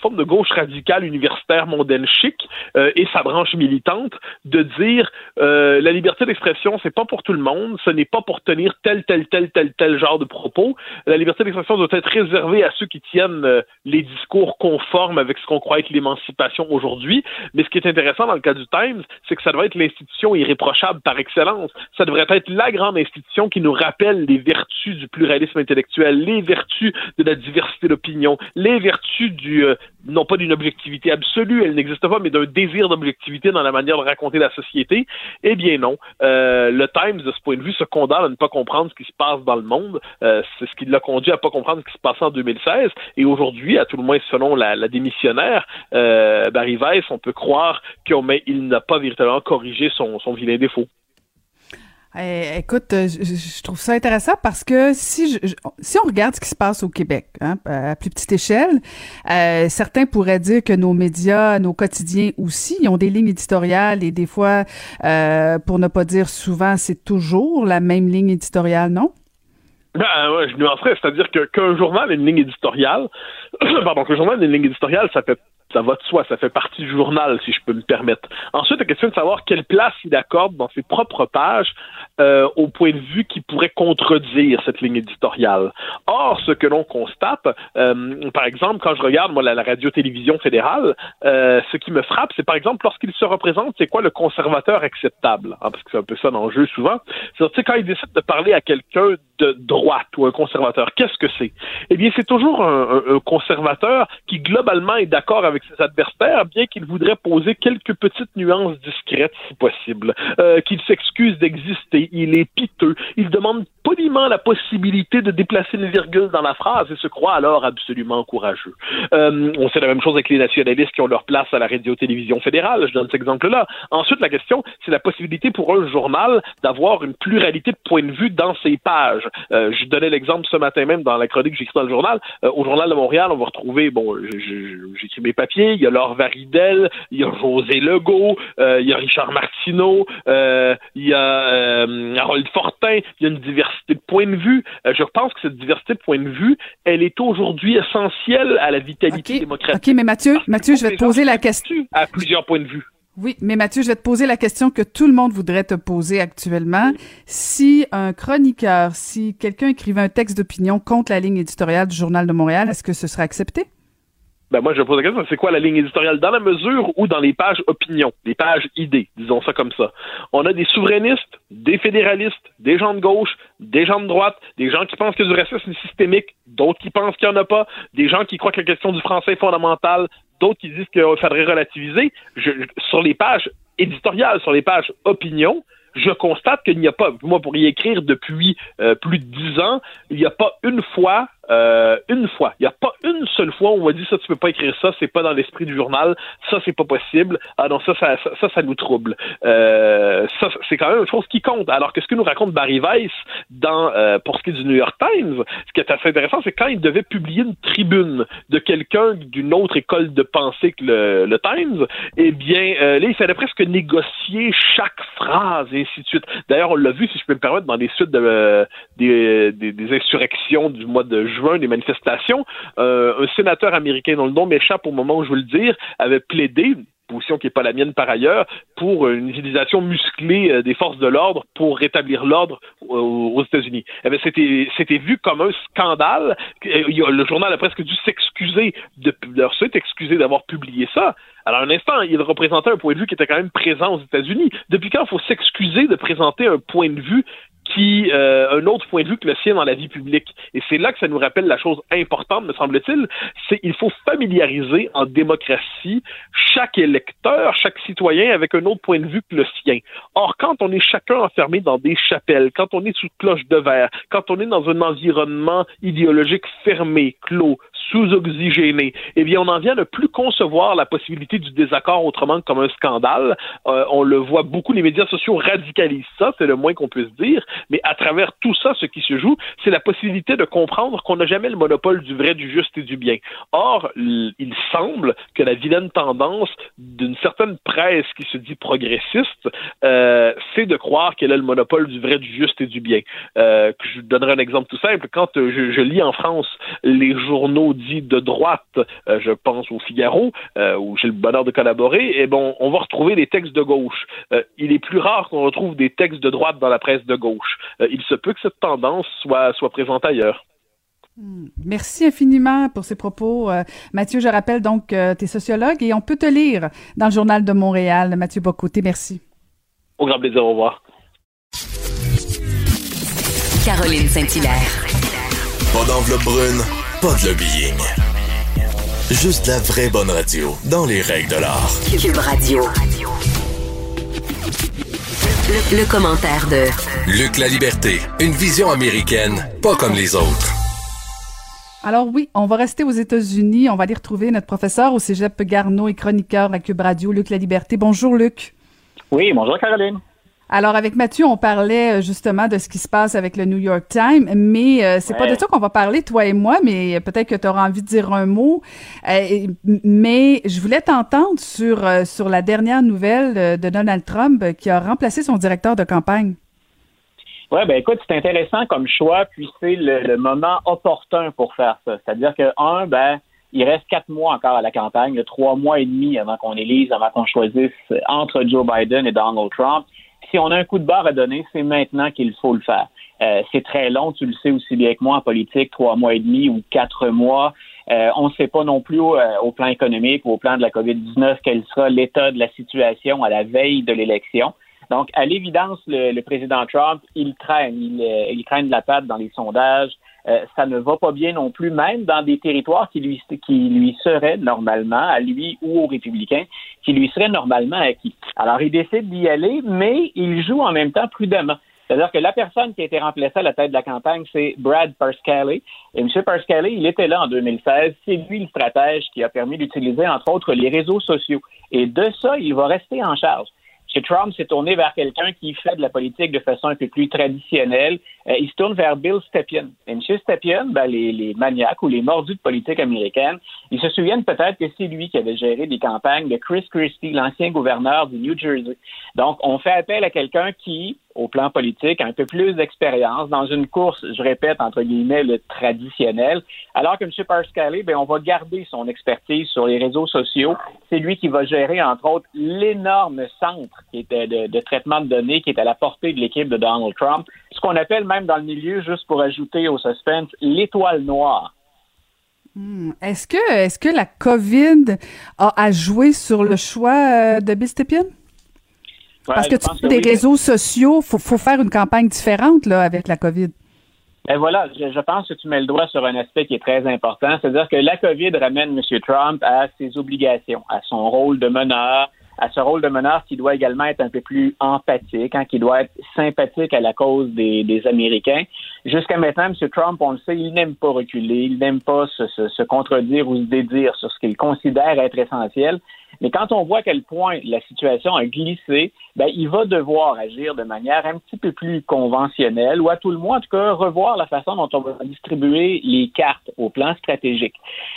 forme de gauche radicale universitaire mondaine chic et sa branche militante de dire la liberté d'expression, c'est pas pour tout le monde, ce n'est pas pour tenir tel, tel, tel, tel, tel genre de propos. La liberté d'expression doit être réservée à ceux qui tiennent euh, les discours conformes avec ce qu'on croit être l'émancipation aujourd'hui. Mais ce qui est intéressant dans le cas du Times, c'est que ça devrait être l'institution irréprochable par excellence. Ça devrait être la grande institution qui nous rappelle les vertus du pluralisme intellectuel, les vertus de la diversité d'opinion, les vertus du, euh, non pas d'une objectivité absolue, elle n'existe pas, mais d'un désir d'objectivité dans la manière de raconter la société. Eh bien non. Euh, le Times, de ce point de vue, se condamne à ne pas comprendre ce qui se passe dans le monde euh, c'est ce qui l'a conduit à pas comprendre ce qui se passait en 2016. Et aujourd'hui, à tout le moins selon la, démissionnaire, euh, Barry Weiss, on peut croire qu'il n'a pas véritablement corrigé son, vilain défaut. Eh, écoute, euh, je, trouve ça intéressant parce que si on regarde ce qui se passe au Québec, hein, à plus petite échelle, certains pourraient dire que nos médias, nos quotidiens aussi, ont des lignes éditoriales et des fois, pour ne pas dire souvent, c'est toujours la même ligne éditoriale, non? Ben, ouais, je nuancerais, c'est-à-dire qu'un journal ait une ligne éditoriale, pardon, qu'un journal ait une ligne éditoriale, ça fait ça va de soi, ça fait partie du journal, si je peux me permettre. Ensuite, la question de savoir quelle place il accorde dans ses propres pages euh, au point de vue qui pourrait contredire cette ligne éditoriale. Or, ce que l'on constate, euh, par exemple, quand je regarde moi la, radio-télévision fédérale, euh, ce qui me frappe, c'est par exemple lorsqu'il se représente, c'est quoi le conservateur acceptable, hein, parce que c'est un peu ça l'enjeu souvent. C'est quand il décide de parler à quelqu'un de droite ou un conservateur. Qu'est-ce que c'est? Eh bien, c'est toujours un, un, conservateur qui, globalement, est d'accord avec ses adversaires, bien qu'il voudrait poser quelques petites nuances discrètes, si possible, euh, qu'il s'excuse d'exister, il est piteux, il demande poliment la possibilité de déplacer une virgule dans la phrase et se croit alors absolument courageux. Euh, on sait la même chose avec les nationalistes qui ont leur place à la radio-télévision fédérale, je donne cet exemple-là. Ensuite, la question, c'est la possibilité pour un journal d'avoir une pluralité de points de vue dans ses pages. Euh, je donnais l'exemple ce matin même dans la chronique que j'écris dans le journal. Euh, au Journal de Montréal, on va retrouver, bon, j'écris mes papiers, il y a Laure Varidel, il y a José Legault, euh, il y a Richard Martineau, il y a Harold Fortin, il y a une diversité de points de vue. je pense que cette diversité de points de vue, elle est aujourd'hui essentielle à la vitalité démocratique. OK, mais Mathieu, Mathieu, je vais te poser la question. À plusieurs points de vue. Oui, mais Mathieu, je vais te poser la question que tout le monde voudrait te poser actuellement. Si un chroniqueur, si quelqu'un écrivait un texte d'opinion contre la ligne éditoriale du Journal de Montréal, est-ce que ce serait accepté? Ben moi, je pose la question, c'est quoi la ligne éditoriale? Dans la mesure où dans les pages opinion, les pages idées, disons ça comme ça, on a des souverainistes, des fédéralistes, des gens de gauche, des gens de droite, des gens qui pensent que du racisme systémique, d'autres qui pensent qu'il n'y en a pas, des gens qui croient que la question du français est fondamentale, d'autres qui disent qu'il faudrait relativiser. sur les pages éditoriales, sur les pages opinion, je constate qu'il n'y a pas, moi pour y écrire depuis euh, plus de dix ans, il n'y a pas une fois euh, une fois. Il n'y a pas une seule fois où on m'a dit ça, tu peux pas écrire ça, c'est pas dans l'esprit du journal, ça, c'est pas possible. Ah non, ça, ça, ça, ça, nous trouble. Euh, ça, c'est quand même une chose qui compte. Alors que ce que nous raconte Barry Weiss dans, euh, pour ce qui est du New York Times, ce qui est assez intéressant, c'est quand il devait publier une tribune de quelqu'un d'une autre école de pensée que le, le Times, eh bien, euh, là, il fallait presque négocier chaque phrase et ainsi de suite. D'ailleurs, on l'a vu, si je peux me permettre, dans les suites de, euh, des, des, des insurrections du mois de juin des manifestations, euh, un sénateur américain dont le nom m'échappe au moment où je veux le dire avait plaidé position qui n'est pas la mienne par ailleurs, pour une utilisation musclée euh, des forces de l'ordre pour rétablir l'ordre aux, États-Unis. Eh c'était, vu comme un scandale. Le journal a presque dû s'excuser de, leur excusé d'avoir publié ça. Alors, un instant, il représentait un point de vue qui était quand même présent aux États-Unis. Depuis quand il faut s'excuser de présenter un point de vue qui euh, un autre point de vue que le sien dans la vie publique. Et c'est là que ça nous rappelle la chose importante, me semble-t-il, c'est il faut familiariser en démocratie chaque électeur, chaque citoyen avec un autre point de vue que le sien. Or, quand on est chacun enfermé dans des chapelles, quand on est sous cloche de verre, quand on est dans un environnement idéologique fermé, clos, sous-oxygéné, eh bien, on en vient à ne plus concevoir la possibilité du désaccord autrement que comme un scandale. Euh, on le voit beaucoup, les médias sociaux radicalisent ça, c'est le moins qu'on puisse dire, mais à travers tout ça, ce qui se joue, c'est la possibilité de comprendre qu'on n'a jamais le monopole du vrai, du juste et du bien. Or, il semble que la vilaine tendance d'une certaine presse qui se dit progressiste, euh, c'est de croire qu'elle a le monopole du vrai, du juste et du bien. Euh, je donnerai un exemple tout simple. Quand euh, je, lis en France les journaux dits de droite, euh, je pense au Figaro, euh, où j'ai le bonheur de collaborer, et eh bon, on va retrouver des textes de gauche. il est plus rare qu'on retrouve des textes de droite dans la presse de gauche. Euh, il se peut que cette tendance soit, soit présente ailleurs. Hmm. Merci infiniment pour ces propos. Euh, Mathieu, je rappelle donc que tu es sociologue et on peut te lire dans le Journal de Montréal. Mathieu Bocoté, merci. Au grand plaisir, au revoir. Caroline Saint-Hilaire. Pas d'enveloppe brune, pas de lobbying. Juste la vraie bonne radio, dans les règles de l'art. Cube Radio. Le, commentaire de Luc La Liberté, une vision américaine, pas comme les autres. Alors oui, on va rester aux États-Unis. On va aller retrouver notre professeur au Cégep Garneau et chroniqueur à Cube Radio, Luc La Liberté. Bonjour Luc. Oui, bonjour Caroline. Alors avec Mathieu, on parlait euh, justement de ce qui se passe avec le New York Times, mais euh, c'est pas de ça qu'on va parler toi et moi, mais peut-être que tu auras envie de dire un mot. Euh, mais je voulais t'entendre sur sur la dernière nouvelle de Donald Trump qui a remplacé son directeur de campagne. Oui, ben écoute, c'est intéressant comme choix, puis c'est le, moment opportun pour faire ça. C'est-à-dire que un, ben il reste quatre mois encore à la campagne, trois mois et demi avant qu'on élise, avant qu'on choisisse entre Joe Biden et Donald Trump si on a un coup de barre à donner, c'est maintenant qu'il faut le faire. Euh, c'est très long, tu le sais aussi bien que moi en politique, trois mois et demi ou quatre mois. Euh, on ne sait pas non plus euh, au plan économique ou au plan de la COVID-19 quel sera l'état de la situation à la veille de l'élection. Donc, à l'évidence, le, le, président Trump, il traîne, il, euh, il traîne de la patte dans les sondages. Euh, ça ne va pas bien non plus, même dans des territoires qui lui, qui lui seraient normalement, à lui ou aux républicains, qui lui seraient normalement acquis. Alors, il décide d'y aller, mais il joue en même temps prudemment. C'est-à-dire que la personne qui a été remplacée à la tête de la campagne, c'est Brad Parscale. Et M. Parscale, il était là en 2016. C'est lui le stratège qui a permis d'utiliser, entre autres, les réseaux sociaux. Et de ça, il va rester en charge. M. Trump s'est tourné vers quelqu'un qui fait de la politique de façon un peu plus traditionnelle. Euh, il se tourne vers Bill Stepien. Et M. Stepien, ben, les, les, maniaques ou les mordus de politique américaine, ils se souviennent peut-être que c'est lui qui avait géré des campagnes de Chris Christie, l'ancien gouverneur du New Jersey. Donc, on fait appel à quelqu'un qui, au plan politique, un peu plus d'expérience dans une course, je répète, entre guillemets, le traditionnel, alors que M. Parscale, ben, on va garder son expertise sur les réseaux sociaux. C'est lui qui va gérer, entre autres, l'énorme centre qui de, traitement de données qui est à la portée de l'équipe de Donald Trump, ce qu'on appelle même dans le milieu, juste pour ajouter au suspense, l'étoile noire. Hmm. Est-ce que, est-ce que la COVID a, a joué sur le choix euh, de Bill Stepien? Parce que tu des réseaux sociaux, faut, faut faire une campagne différente là avec la COVID. Ben voilà, je, je, pense que tu mets le doigt sur un aspect qui est très important, c'est-à-dire que la COVID ramène M. Trump à ses obligations, à son rôle de meneur, à ce rôle de meneur qui doit également être un peu plus empathique, hein, qui doit être sympathique à la cause des, des Américains. Jusqu'à maintenant, M. Trump, on le sait, il n'aime pas reculer, il n'aime pas se, se, se, contredire ou se dédire sur ce qu'il considère être essentiel. Mais quand on voit à quel point la situation a glissé, ben, il va devoir agir de manière un petit peu plus conventionnelle, ou à tout le moins, en tout cas, revoir la façon dont on va distribuer les cartes au plan stratégique.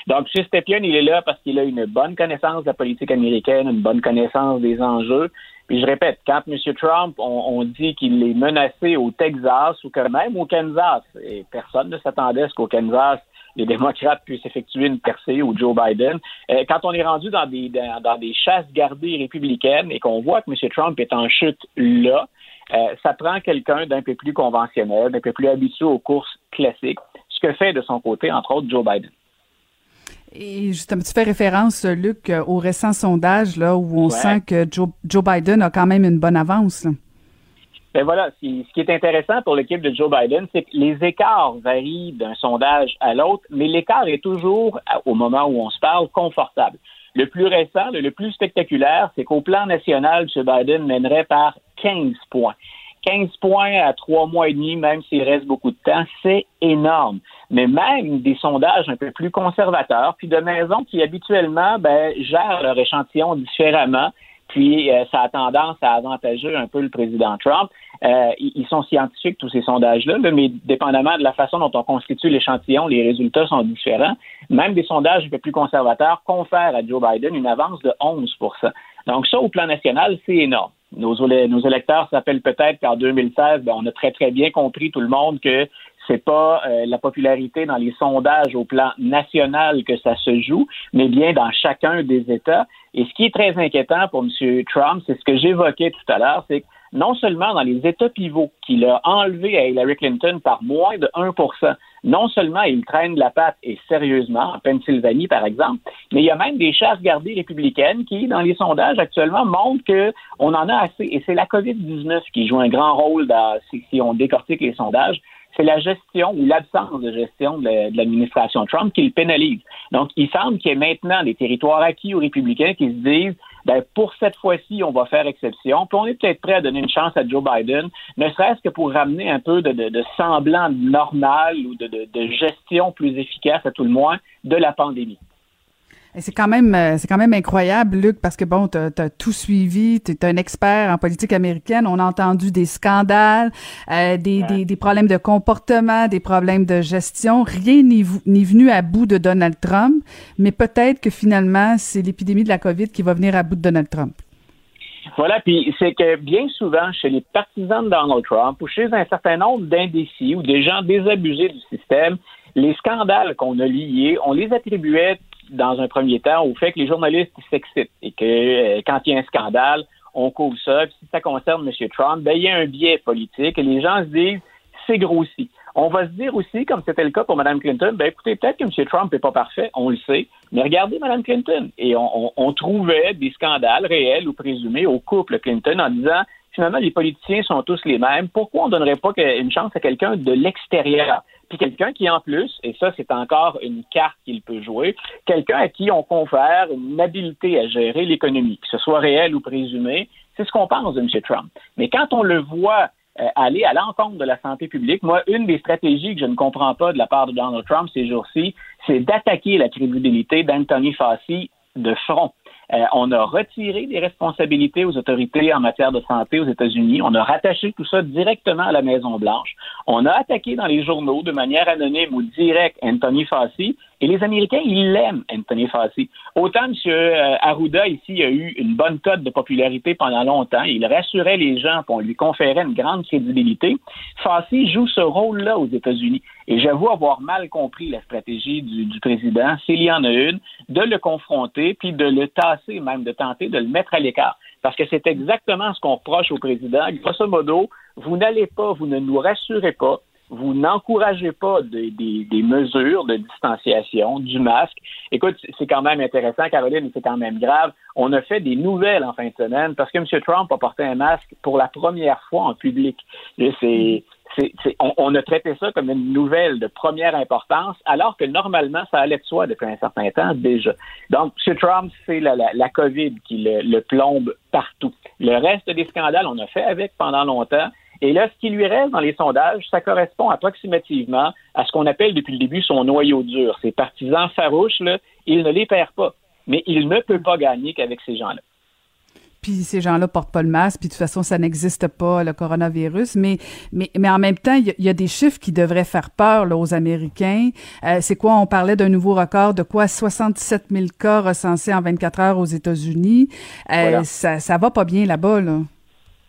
Donc, M. Stepien, il est là parce qu'il a une bonne connaissance de la politique américaine, une bonne connaissance des enjeux. Puis je répète, quand M. Trump, on, on dit qu'il est menacé au Texas ou quand même au Kansas, et personne ne s'attendait à ce qu'au Kansas, les démocrates puissent effectuer une percée ou Joe Biden. Euh, quand on est rendu dans des, dans, dans des chasses gardées républicaines et qu'on voit que M. Trump est en chute là, euh, ça prend quelqu'un d'un peu plus conventionnel, d'un peu plus habitué aux courses classiques, ce que fait de son côté, entre autres, Joe Biden. Et justement, tu fais référence, Luc, au récent sondage là, où on ouais. sent que Joe, Joe, Biden a quand même une bonne avance. Là. Ben voilà, ce qui est intéressant pour l'équipe de Joe Biden, c'est que les écarts varient d'un sondage à l'autre, mais l'écart est toujours, au moment où on se parle, confortable. Le plus récent, le plus spectaculaire, c'est qu'au plan national, M. Biden mènerait par 15 points. 15 points à trois mois et demi, même s'il reste beaucoup de temps, c'est énorme. Mais même des sondages un peu plus conservateurs, puis de maisons qui habituellement ben, gèrent leur échantillon différemment, puis euh, ça a tendance à avantager un peu le président Trump. Euh, ils sont scientifiques, tous ces sondages-là, mais dépendamment de la façon dont on constitue l'échantillon, les résultats sont différents. Même des sondages un peu plus conservateurs confèrent à Joe Biden une avance de 11% Donc ça, au plan national, c'est énorme. Nos, nos électeurs s'appellent peut-être qu'en 2016, ben, on a très, très bien compris tout le monde que c'est pas euh, la popularité dans les sondages au plan national que ça se joue, mais bien dans chacun des États. Et ce qui est très inquiétant pour M. Trump, c'est ce que j'évoquais tout à l'heure, c'est que non seulement dans les États pivots qu'il a enlevé à Hillary Clinton par moins de 1% non seulement il traîne la patte et sérieusement, en Pennsylvanie par exemple, mais il y a même des chasses gardées républicaines qui, dans les sondages actuellement, montrent qu'on en a assez. Et c'est la COVID-19 qui joue un grand rôle dans, si, si on décortique les sondages c'est la gestion ou l'absence de gestion de l'administration Trump qui le pénalise. Donc, il semble qu'il y ait maintenant des territoires acquis aux républicains qui se disent ben, pour cette fois-ci, on va faire exception. Puis on est peut-être prêt à donner une chance à Joe Biden, ne serait-ce que pour ramener un peu de, de, de semblant normal ou de, de gestion plus efficace, à tout le moins, de la pandémie. C'est quand même euh, c'est quand même incroyable, Luc, parce que bon, tu as, tout suivi, tu es un expert en politique américaine. On a entendu des scandales, euh, des, ouais. des, des, problèmes de comportement, des problèmes de gestion. Rien n'est venu à bout de Donald Trump, mais peut-être que finalement, c'est l'épidémie de la COVID qui va venir à bout de Donald Trump. Voilà, puis c'est que bien souvent, chez les partisans de Donald Trump ou chez un certain nombre d'indécis ou des gens désabusés du système, les scandales qu'on a liés, on les attribuait dans un premier temps au fait que les journalistes s'excitent et que euh, quand il y a un scandale, on couvre ça. Puis si ça concerne M. Trump, ben, il y a un biais politique et les gens se disent c'est grossi. On va se dire aussi, comme c'était le cas pour Mme Clinton, ben écoutez, peut-être que M. Trump n'est pas parfait, on le sait, mais regardez Mme Clinton. Et on, on, on, trouvait des scandales réels ou présumés au couple Clinton en disant finalement, les politiciens sont tous les mêmes. Pourquoi on ne donnerait pas une chance à quelqu'un de l'extérieur? Puis quelqu'un qui, en plus, et ça, c'est encore une carte qu'il peut jouer, quelqu'un à qui on confère une habileté à gérer l'économie, que ce soit réel ou présumé, c'est ce qu'on pense de M. Trump. Mais quand on le voit euh, aller à l'encontre de la santé publique, moi, une des stratégies que je ne comprends pas de la part de Donald Trump ces jours-ci, c'est d'attaquer la crédibilité d'Anthony Fauci de front. Euh, on a retiré des responsabilités aux autorités en matière de santé aux États-Unis. On a rattaché tout ça directement à la Maison-Blanche. On a attaqué dans les journaux de manière anonyme ou directe Anthony Fauci. Et les Américains, ils l'aiment, Anthony Fauci. Autant M. Euh, Arruda, ici, a eu une bonne cote de popularité pendant longtemps. Il rassurait les gens, on lui conférait une grande crédibilité. Fauci joue ce rôle-là aux États-Unis. Et j'avoue avoir mal compris la stratégie du, du président, s'il y en a une, de le confronter, puis de le tasser, même de tenter de le mettre à l'écart. Parce que c'est exactement ce qu'on reproche au président. Grosso modo, vous n'allez pas, vous ne nous rassurez pas, vous n'encouragez pas des, mesures de distanciation, du masque. Écoute, c'est quand même intéressant, Caroline, c'est quand même grave. On a fait des nouvelles en fin de semaine parce que M. Trump a porté un masque pour la première fois en public. C'est, on, a traité ça comme une nouvelle de première importance, alors que normalement, ça allait de soi depuis un certain temps déjà. Donc, M. Trump, c'est la, la, COVID qui le plombe partout. Le reste des scandales, on a fait avec pendant longtemps. Et là, ce qui lui reste dans les sondages, ça correspond approximativement à ce qu'on appelle depuis le début son noyau dur. Ses partisans farouches, là, il ne les perd pas. Mais il ne peut pas gagner qu'avec ces gens-là. Puis ces gens-là portent pas le masque, puis de toute façon, ça n'existe pas, le coronavirus. Mais, mais, mais en même temps, il y, a des chiffres qui devraient faire peur là, aux Américains. Euh, c'est quoi? On parlait d'un nouveau record de quoi? 67 000 cas recensés en 24 heures aux États-Unis. Euh, ça, ça va pas bien là-bas, là.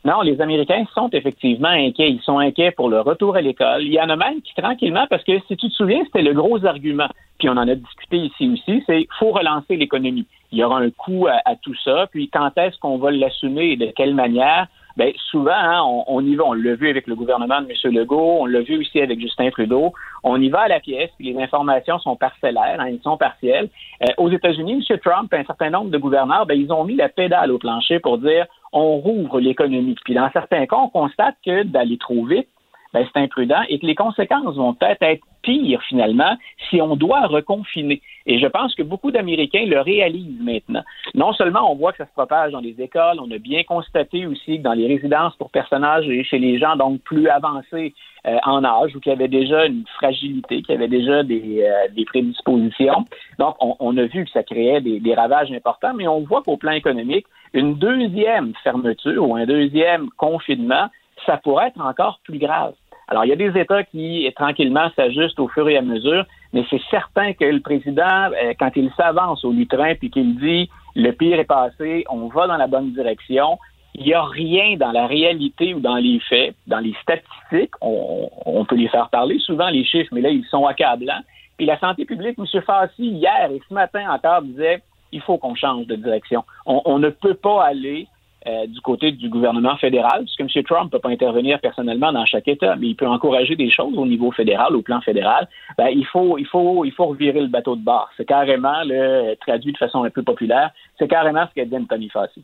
Non, les Américains sont effectivement inquiets. Ils sont inquiets pour le retour à l'école. Il y en a même qui, tranquillement, parce que si tu te souviens, c'était le gros argument, puis on en a discuté ici aussi, c'est faut relancer l'économie. Il y aura un coût à, tout ça, puis quand est-ce qu'on va l'assumer et de quelle manière? Bien, souvent, hein, on, y va. On l'a vu avec le gouvernement de M. Legault, on l'a vu aussi avec Justin Trudeau. On y va à la pièce, puis les informations sont parcellaires, hein, elles sont partielles. Euh, aux États-Unis, M. Trump et un certain nombre de gouverneurs, ben, ils ont mis la pédale au plancher pour dire on rouvre l'économie. Puis dans certains cas, on constate que d'aller trop vite, ben, c'est imprudent et que les conséquences vont peut-être être pires finalement si on doit reconfiner. Et je pense que beaucoup d'Américains le réalisent maintenant. Non seulement on voit que ça se propage dans les écoles, on a bien constaté aussi que dans les résidences pour personnages et chez les gens donc plus avancés euh, en âge ou qui avaient déjà une fragilité, qui avaient déjà des, euh, des prédispositions. Donc on, on, a vu que ça créait des, des ravages importants, mais on voit qu'au plan économique, une deuxième fermeture ou un deuxième confinement, ça pourrait être encore plus grave. Alors, il y a des États qui, tranquillement, s'ajustent au fur et à mesure, mais c'est certain que le président, euh, quand il s'avance au lutrin puis qu'il dit le pire est passé, on va dans la bonne direction, il n'y a rien dans la réalité ou dans les faits, dans les statistiques, on, peut les faire parler souvent, les chiffres, mais là, ils sont accablants. Puis la santé publique, M. Fassi, hier et ce matin encore, disait il faut qu'on change de direction. on ne peut pas aller euh, du côté du gouvernement fédéral, puisque M. Trump ne peut pas intervenir personnellement dans chaque État, mais il peut encourager des choses au niveau fédéral, au plan fédéral. Ben, il faut, il faut, il faut revirer le bateau de bord. C'est carrément, le, traduit de façon un peu populaire, c'est carrément ce qu'a dit Anthony Fassi.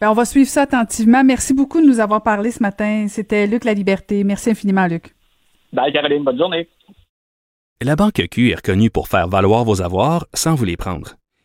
Ben, on va suivre ça attentivement. Merci beaucoup de nous avoir parlé ce matin. C'était Luc La Liberté. Merci infiniment, Luc. Bye, Caroline. Bonne journée. La Banque Q est reconnue pour faire valoir vos avoirs sans vous les prendre.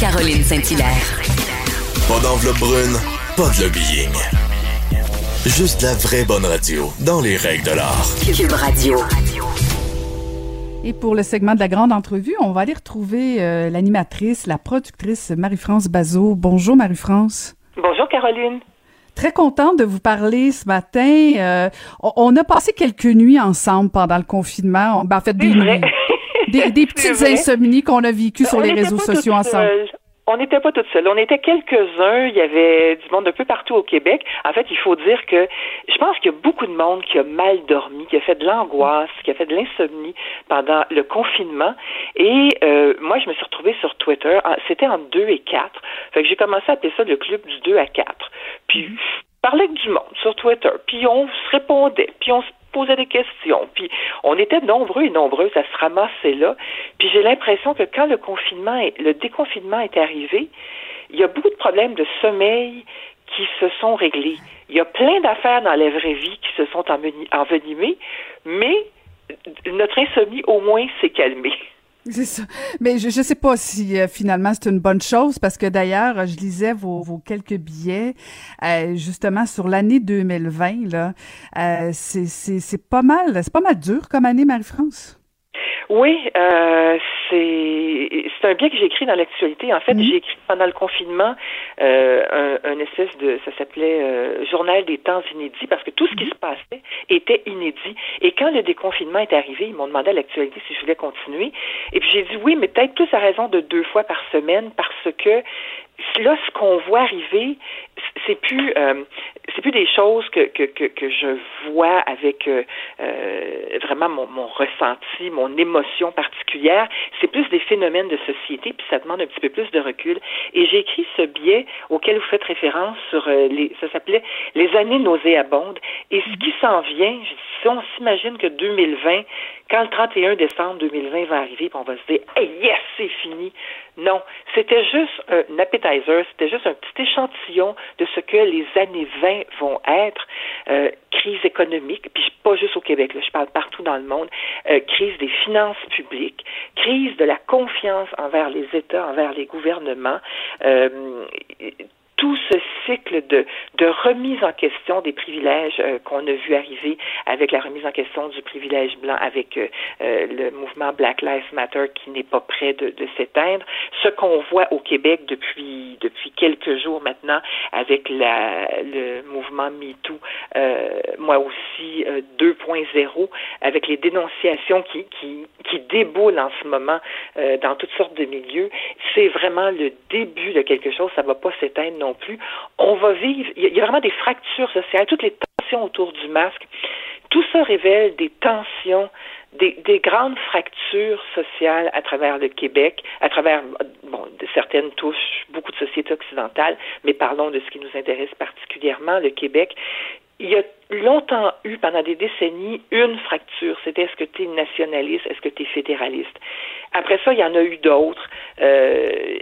Caroline Saint-Hilaire. Pas d'enveloppe brune, pas de lobbying. Juste la vraie bonne radio, dans les règles de l'art. Cube Radio. Et pour le segment de la grande entrevue, on va aller retrouver euh, l'animatrice, la productrice Marie-France Bazot. Bonjour Marie-France. Bonjour Caroline. Très contente de vous parler ce matin. Euh, on, a passé quelques nuits ensemble pendant le confinement. On, ben, en fait, des, vrai. nuits. Des, des petites insomnies qu'on a vécues sur On les réseaux sociaux ensemble. seules. On n'était pas toutes seules. On était quelques-uns. Il y avait du monde un peu partout au Québec. En fait, il faut dire que je pense qu'il y a beaucoup de monde qui a mal dormi, qui a fait de l'angoisse, qui a fait de l'insomnie pendant le confinement. Et euh, moi, je me suis retrouvée sur Twitter. En- C'était en 2 et 4. Fait que j'ai commencé à appeler ça le club du 2 à 4. Puis, je parlais avec du monde sur Twitter. Puis, on se répondait. Puis, on se posait des questions. Puis, on était nombreux et nombreuses à se ramasser là. Puis, j'ai l'impression que quand le confinement, est- le déconfinement est arrivé, il y a beaucoup de problèmes de sommeil qui se sont réglés. Il y a plein d'affaires dans la vraie vie qui se sont enveni- envenimées, mais notre insomnie, au moins, s'est calmée. C'est ça. Mais je ne sais pas si euh, finalement c'est une bonne chose parce que d'ailleurs, je lisais vos, quelques billets euh, justement sur l'année 2020. Là, euh, c'est, c'est, c'est pas mal, c'est pas mal dur comme année, Marie-France. Oui, euh, c'est c'est un bien que j'ai écrit dans l'actualité. En fait, j'ai écrit pendant le confinement euh, un, un espèce de ça s'appelait euh, journal des temps inédits parce que tout ce qui se passait était inédit. Et quand le déconfinement est arrivé, ils m'ont demandé à l'actualité si je voulais continuer. Et puis j'ai dit oui, mais peut-être plus à raison de deux fois par semaine parce que là, ce qu'on voit arriver, c'est plus euh, c'est plus des choses que, que, que, que je vois avec euh, euh, vraiment mon, mon ressenti, mon émotion particulière. C'est plus des phénomènes de société, puis ça demande un petit peu plus de recul. Et j'ai écrit ce biais auquel vous faites référence sur euh, les ça s'appelait les années nauséabondes. Et ce qui s'en vient, je dis, si on s'imagine que 2020, quand le 31 décembre 2020 va arriver, on va se dire hey, yes, c'est fini. Non, c'était juste un appetizer, c'était juste un petit échantillon de ce que les années 20 vont être. Euh, crise économique, puis pas juste au Québec, là, je parle partout dans le monde, euh, crise des finances publiques, crise de la confiance envers les États, envers les gouvernements. Euh, tout ce cycle de, de remise en question des privilèges euh, qu'on a vu arriver avec la remise en question du privilège blanc, avec euh, euh, le mouvement Black Lives Matter qui n'est pas prêt de, s'éteindre. Ce qu'on voit au Québec depuis depuis quelques jours maintenant avec la, le mouvement MeToo, euh, moi aussi euh, 2.0, avec les dénonciations qui, qui, qui déboulent en ce moment dans toutes sortes de milieux, c'est vraiment le début de quelque chose. Ça va pas s'éteindre non On va vivre, il y, a- vraiment des fractures sociales, toutes les tensions autour du masque. Tout ça révèle des tensions, des, des grandes fractures sociales à travers le Québec, à travers, bon, certaines touchent beaucoup de sociétés occidentales, mais parlons de ce qui nous intéresse particulièrement, le Québec. Il y a longtemps eu, pendant des décennies, une fracture. C'était est-ce que tu es nationaliste, est-ce que tu es fédéraliste? Après ça, il y en a eu d'autres euh,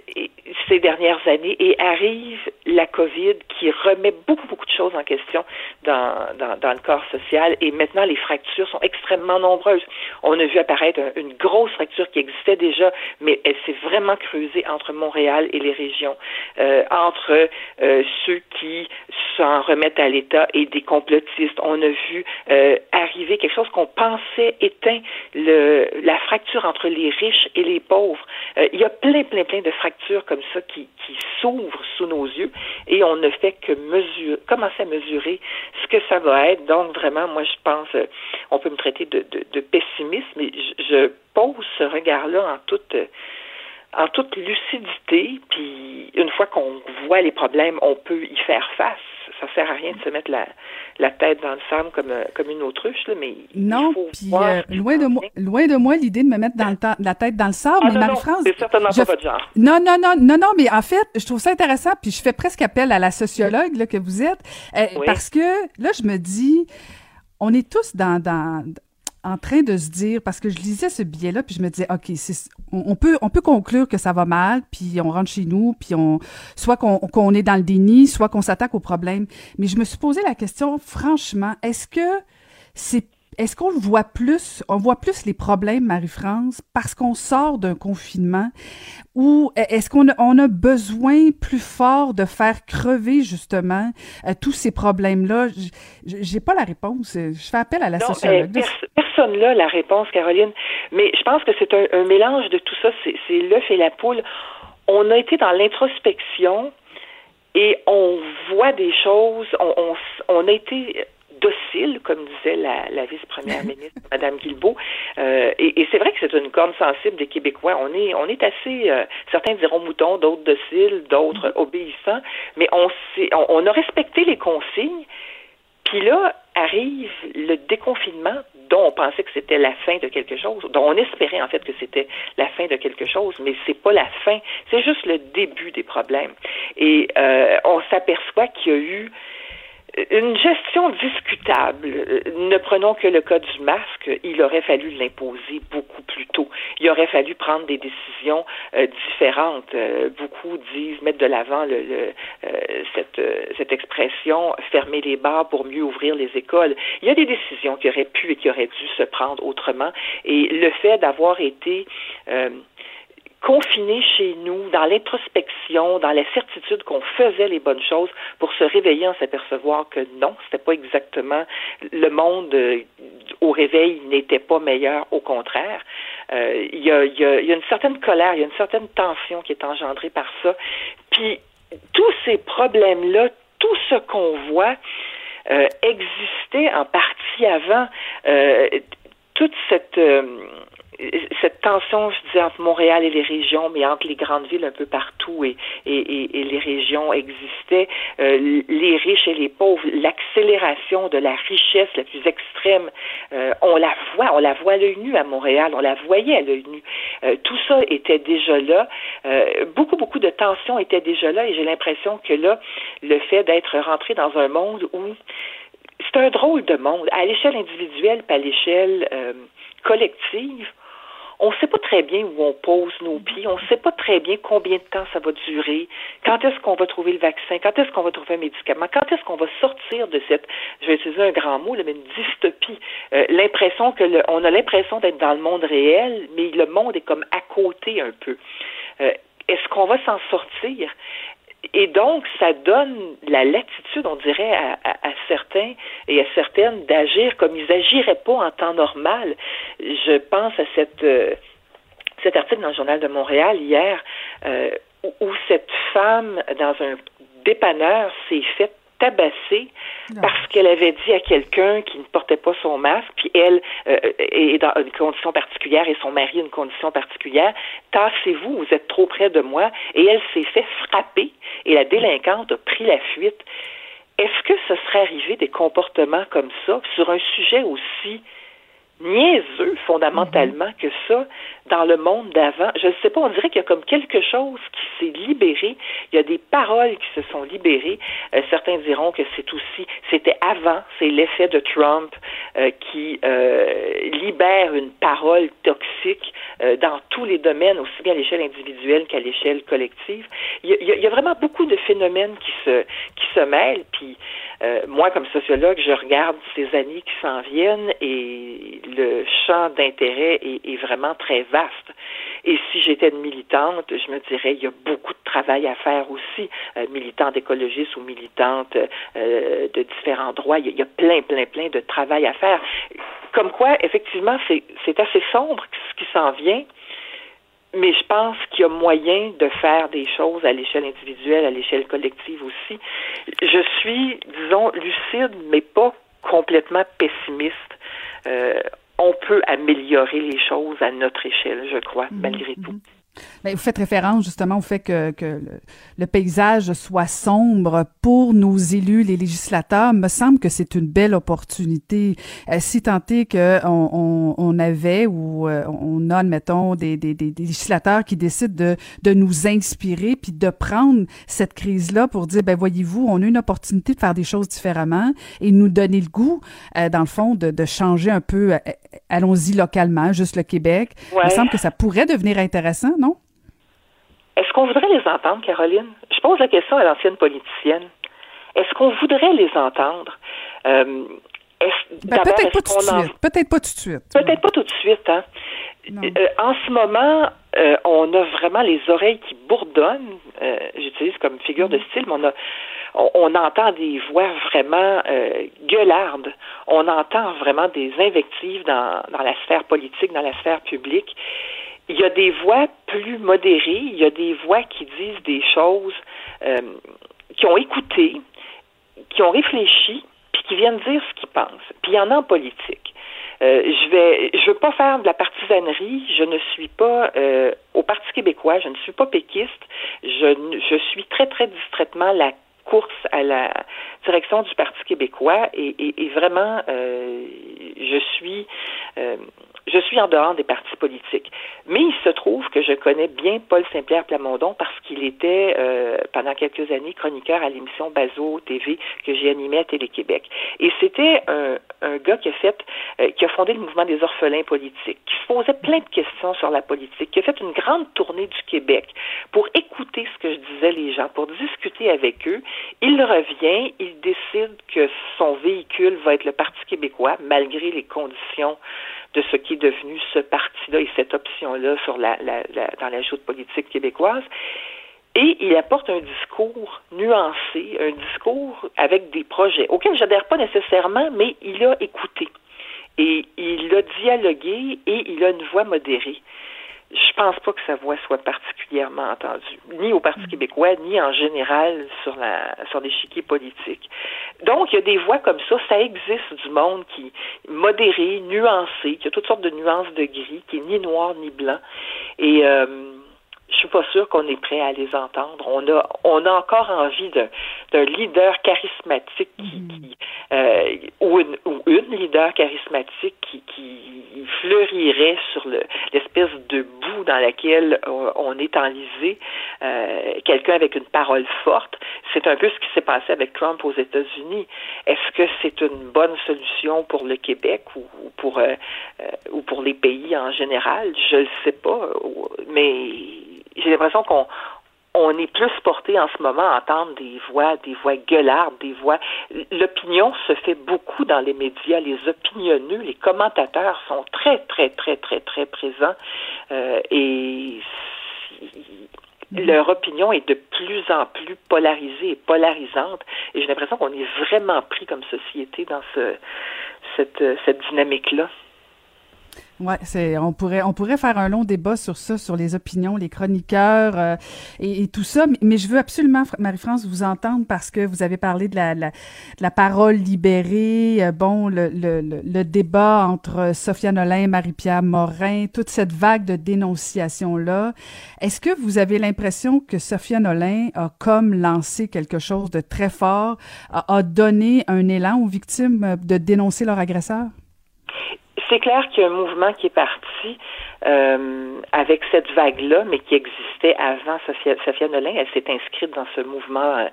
ces dernières années et arrive la COVID qui remet beaucoup, beaucoup de choses en question dans, dans, dans le corps social et maintenant les fractures sont extrêmement nombreuses. On a vu apparaître un- une grosse fracture qui existait déjà, mais elle s'est vraiment creusée entre Montréal et les régions, euh, entre euh, ceux qui s'en remettent à l'État et des complotistes. On a vu euh, arriver quelque chose qu'on pensait éteint, le, la fracture entre les riches et les pauvres. Euh, il y a plein, plein, plein de fractures comme ça qui, qui s'ouvrent sous nos yeux et on ne fait que mesurer, commencer à mesurer ce que ça va être. Donc, vraiment, moi, je pense, euh, on peut me traiter de, de, de pessimiste, mais je, je pose ce regard-là en toute... en toute lucidité, puis une fois qu'on voit les problèmes, on peut y faire face. Ça sert à rien de se mettre la, la tête dans le sable comme, euh, comme une autruche, là, mais Non, puis euh, loin de moi, loin de moi l'idée de me mettre dans le la tête dans le sable. Ah mais Marie-France, c'est certainement je- pas votre genre. Non, non, non, non, non, mais en fait, je trouve ça intéressant, puis je fais presque appel à la sociologue là, que vous êtes, euh, Oui. parce que là, je me dis, on est tous dans, dans en train de se dire, parce que je lisais ce billet-là, puis je me disais, OK, c'est- on, on peut, on peut conclure que ça va mal, puis on rentre chez nous, puis on, soit qu'on qu'on est dans le déni, soit qu'on s'attaque au problème. Mais je me suis posé la question, franchement, est-ce que c'est est-ce qu'on voit plus, on voit plus les problèmes, Marie-France, parce qu'on sort d'un confinement, ou est-ce qu'on a, on a besoin plus fort de faire crever justement euh, tous ces problèmes-là? J'ai pas la réponse. Je fais appel à la sociologue. personne là la réponse, Caroline. Mais je pense que c'est un, mélange de tout ça. C'est l'œuf et la poule. On a été dans l'introspection et on voit des choses. On, on, on a été docile, comme disait la, la vice-première ministre, Madame Guilbeault. Euh, et, et c'est vrai que c'est une corne sensible des Québécois. On est, on est assez, euh, certains diront moutons, d'autres dociles, d'autres mm-hmm. obéissants, mais on, on, on a respecté les consignes. Puis là arrive le déconfinement dont on pensait que c'était la fin de quelque chose, dont on espérait en fait que c'était la fin de quelque chose, mais c'est pas la fin, c'est juste le début des problèmes. Et euh, on s'aperçoit qu'il y a eu une gestion discutable. Euh, ne prenons que le cas du masque. Il aurait fallu l'imposer beaucoup plus tôt. Il aurait fallu prendre des décisions euh, différentes. Euh, beaucoup disent mettre de l'avant le, cette, cette expression fermer les bars pour mieux ouvrir les écoles. Il y a des décisions qui auraient pu et qui auraient dû se prendre autrement. Et le fait d'avoir été confinés chez nous, dans l'introspection, dans la certitude qu'on faisait les bonnes choses, pour se réveiller en s'apercevoir que non, c'était pas exactement le monde euh, au réveil n'était pas meilleur, au contraire. Euh, il y, a, y, a, y, a, une certaine colère, il y a une certaine tension qui est engendrée par ça. Puis tous ces problèmes-là, tout ce qu'on voit euh, en partie avant. Euh, toute cette cette tension, je disais, entre Montréal et les régions, mais entre les grandes villes un peu partout et, et, et, les régions existait, euh, les riches et les pauvres, l'accélération de la richesse la plus extrême, euh, on la voit, on la voit à l'œil nu à Montréal, on la voyait à l'œil nu. Euh, tout ça était déjà là. beaucoup, beaucoup de tensions étaient déjà là et j'ai l'impression que là, le fait d'être rentré dans un monde où c'est un drôle de monde, à l'échelle individuelle, pas à l'échelle collective, on ne sait pas très bien où on pose nos pieds, on ne sait pas très bien combien de temps ça va durer, quand est-ce qu'on va trouver le vaccin, quand est-ce qu'on va trouver un médicament, quand est-ce qu'on va sortir de cette, je vais utiliser un grand mot, mais une dystopie, euh, l'impression que le, on a l'impression d'être dans le monde réel, mais le monde est comme à côté un peu. Euh, est-ce qu'on va s'en sortir? Et donc, ça donne la latitude, on dirait, à, certains et à certaines d'agir comme ils n'agiraient pas en temps normal. Je pense à euh, cet article dans le Journal de Montréal hier euh, où, cette femme, dans un dépanneur, s'est faite tabassée parce qu'elle avait dit à quelqu'un qui ne portait pas son masque, puis elle euh, est dans une condition particulière et son mari une condition particulière, tassez-vous, vous êtes trop près de moi, et elle s'est fait frapper et la délinquante a pris la fuite. Est-ce que ce serait arrivé des comportements comme ça sur un sujet aussi niaiseux fondamentalement que ça dans le monde d'avant. Je ne sais pas, on dirait qu'il y a comme quelque chose qui s'est libéré. Il y a des paroles qui se sont libérées. Euh, certains diront que c'est aussi, c'était avant, c'est l'effet de Trump euh, qui euh, libère une parole toxique dans tous les domaines, aussi bien à l'échelle individuelle qu'à l'échelle collective. Il y, a, il y, a, vraiment beaucoup de phénomènes qui se qui se mêlent. Puis moi, comme sociologue, je regarde ces années qui s'en viennent et le champ d'intérêt est, est vraiment très vaste et si j'étais une militante, je me dirais, il y a beaucoup de travail à faire aussi, euh, militante écologiste ou militante euh, de différents droits. Il y, a, plein, plein, plein de travail à faire. Comme quoi, effectivement, c'est assez sombre ce qui s'en vient. Mais je pense qu'il y a moyen de faire des choses à l'échelle individuelle, à l'échelle collective aussi. Je suis, disons, lucide, mais pas complètement pessimiste. Euh, on peut améliorer les choses à notre échelle, je crois, mhm, malgré tout. Ben, vous faites référence justement au fait que, que le, paysage soit sombre pour nos élus, les législateurs. Me semble que c'est une belle opportunité. Euh, si tant est qu'on on, on, avait ou euh, on a, admettons, des, des, des, législateurs qui décident de, de nous inspirer puis de prendre cette crise-là pour dire, ben voyez-vous, on a une opportunité de faire des choses différemment et nous donner le goût, euh, dans le fond, de, de changer un peu. Allons-y localement, juste le Québec. Il me semble que ça pourrait devenir intéressant, non? Est-ce qu'on voudrait les entendre, Caroline? Je pose la question à l'ancienne politicienne. Est-ce qu'on voudrait les entendre? Euh, Ben, peut-être pas tout de suite. Peut-être pas tout de suite. Peut-être pas tout de suite, hein. Euh, en ce moment, euh, on a vraiment les oreilles qui bourdonnent. Euh, j'utilise comme figure de style, mais on a on, entend des voix vraiment gueulardes. On entend vraiment des invectives dans, dans la sphère politique, dans la sphère publique. Il y a des voix plus modérées, il y a des voix qui disent des choses, qui ont écouté, qui ont réfléchi, puis qui viennent dire ce qu'ils pensent. Puis il y en a en politique. Euh, je vais, je veux pas faire de la partisanerie. Je ne suis pas euh, au Parti québécois. Je ne suis pas péquiste. Je, je suis très très distraitement la course à la direction du Parti québécois et, et, et vraiment, euh, je suis euh, je suis en dehors des partis politiques. Mais il se trouve que je connais bien Paul Saint-Pierre Plamondon parce qu'il était euh, pendant quelques années chroniqueur à l'émission Bazo TV que j'ai animée à Télé-Québec. Et c'était un, un, gars qui a fait, euh, qui a fondé le mouvement des orphelins politiques, qui se posait plein de questions sur la politique, qui a fait une grande tournée du Québec pour écouter ce que je disais les gens, pour discuter avec eux. Il revient, il décide que son véhicule va être le Parti québécois, malgré les conditions de ce qui est devenu ce parti-là et cette option-là sur la, la, la, dans la joute politique québécoise. Et il apporte un discours nuancé, un discours avec des projets auxquels j'adhère pas nécessairement, mais il a écouté. Et il a dialogué et il a une voix modérée je pense pas que sa voix soit particulièrement entendue, ni au Parti québécois, ni en général sur la sur l'échiquier politique. Donc, il y a des voix comme ça, ça existe du monde qui modéré, nuancé, qui a toutes sortes de nuances de gris, qui est ni noir ni blanc. Et euh, je suis pas sûre qu'on est prêt à les entendre. On a, on a encore envie d'un leader charismatique qui, mm. euh, ou, une, ou une leader charismatique qui, qui fleurirait sur l'espèce de boue dans laquelle on, est enlisé. Euh, Quelqu'un avec une parole forte. C'est un peu ce qui s'est passé avec Trump aux États-Unis. Est-ce que c'est une bonne solution pour le Québec ou, pour euh, euh, ou pour les pays en général? Je ne sais pas, mais j'ai l'impression qu'on on est plus porté en ce moment à entendre des voix, des voix gueulardes, des voix. L'opinion se fait beaucoup dans les médias. Les opinionneux, les commentateurs sont très, très, très, très, très présents euh, et leur opinion est de plus en plus polarisée et polarisante. Et j'ai l'impression qu'on est vraiment pris comme société dans ce, cette, cette dynamique-là. Ouais, c'est on pourrait on pourrait faire un long débat sur ça, sur les opinions, les chroniqueurs euh, et, tout ça. Mais, je veux absolument, Marie-France, vous entendre parce que vous avez parlé de la, la, la parole libérée, euh, bon, le, le, le, débat entre Sophia Nolin, Marie-Pierre Morin, toute cette vague de dénonciation là. Est-ce que vous avez l'impression que Sophia Nolin a comme lancé quelque chose de très fort, a donné un élan aux victimes de dénoncer leur agresseur? C'est clair qu'il y a un mouvement qui est parti euh, avec cette vague-là, mais qui existait avant Sophia, Sophia Nolin. Elle s'est inscrite dans ce mouvement euh,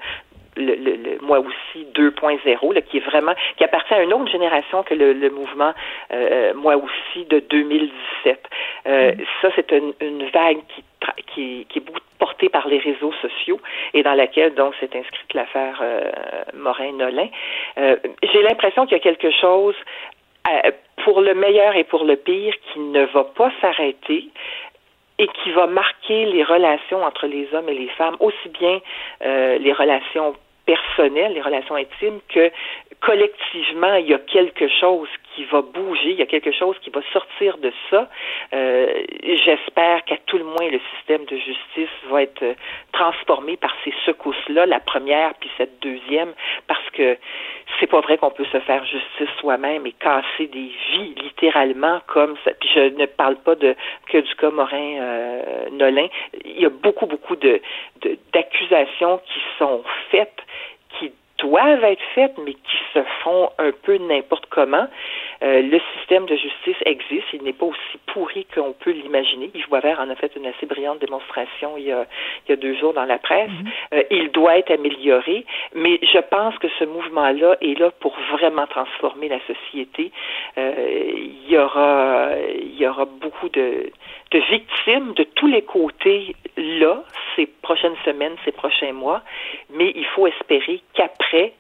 le, le, moi aussi 2.0 qui est vraiment qui appartient à une autre génération que le, le mouvement euh, moi aussi de 2017. Euh, mm. Ça c'est une, une, vague qui, qui, qui est beaucoup portée par les réseaux sociaux et dans laquelle donc s'est inscrite l'affaire euh, Morin-Nolin. Euh, j'ai l'impression qu'il y a quelque chose euh, pour le meilleur et pour le pire, qui ne va pas s'arrêter et qui va marquer les relations entre les hommes et les femmes, aussi bien euh, les relations personnelles, les relations intimes, que collectivement, il y a quelque chose qui va bouger, il y a quelque chose qui va sortir de ça. Euh, J'espère qu'à tout le moins le système de justice va être transformé par ces secousses-là, la première puis cette deuxième, parce que c'est pas vrai qu'on peut se faire justice soi-même et casser des vies littéralement comme ça. Puis je ne parle pas de que du cas Morin euh, Nolin. Il y a beaucoup beaucoup de d'accusations qui sont faites qui doivent être faites, mais qui se font un peu n'importe comment. Euh, le système de justice existe, il n'est pas aussi pourri qu'on peut l'imaginer. Yves Boisvert en a fait une assez brillante démonstration il y a, il y a deux jours dans la presse. Mhm. euh, il doit être amélioré, mais je pense que ce mouvement-là est là pour vraiment transformer la société. Euh, il y aura, il y aura beaucoup de, de victimes de tous les côtés là, ces prochaines semaines, ces prochains mois, mais il faut espérer qu'après,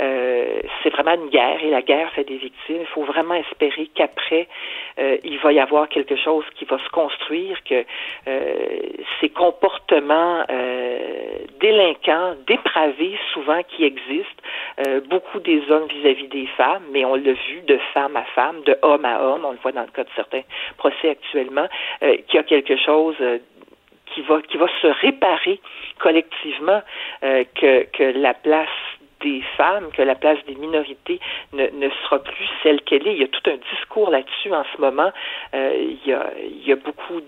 euh, c'est vraiment une guerre et la guerre fait des victimes. Il faut vraiment espérer qu'après, euh, il va y avoir quelque chose qui va se construire, que euh, ces comportements délinquants, dépravés souvent qui existent, beaucoup des hommes vis-à-vis des femmes, mais on l'a vu de femme à femme, de homme à homme, on le voit dans le cas de certains procès actuellement, qu'il y a quelque chose qui va qui va se réparer collectivement, que, que la place des femmes, que la place des minorités ne, sera plus celle qu'elle est. Il y a tout un discours là-dessus en ce moment. Euh, il, y a, il y a beaucoup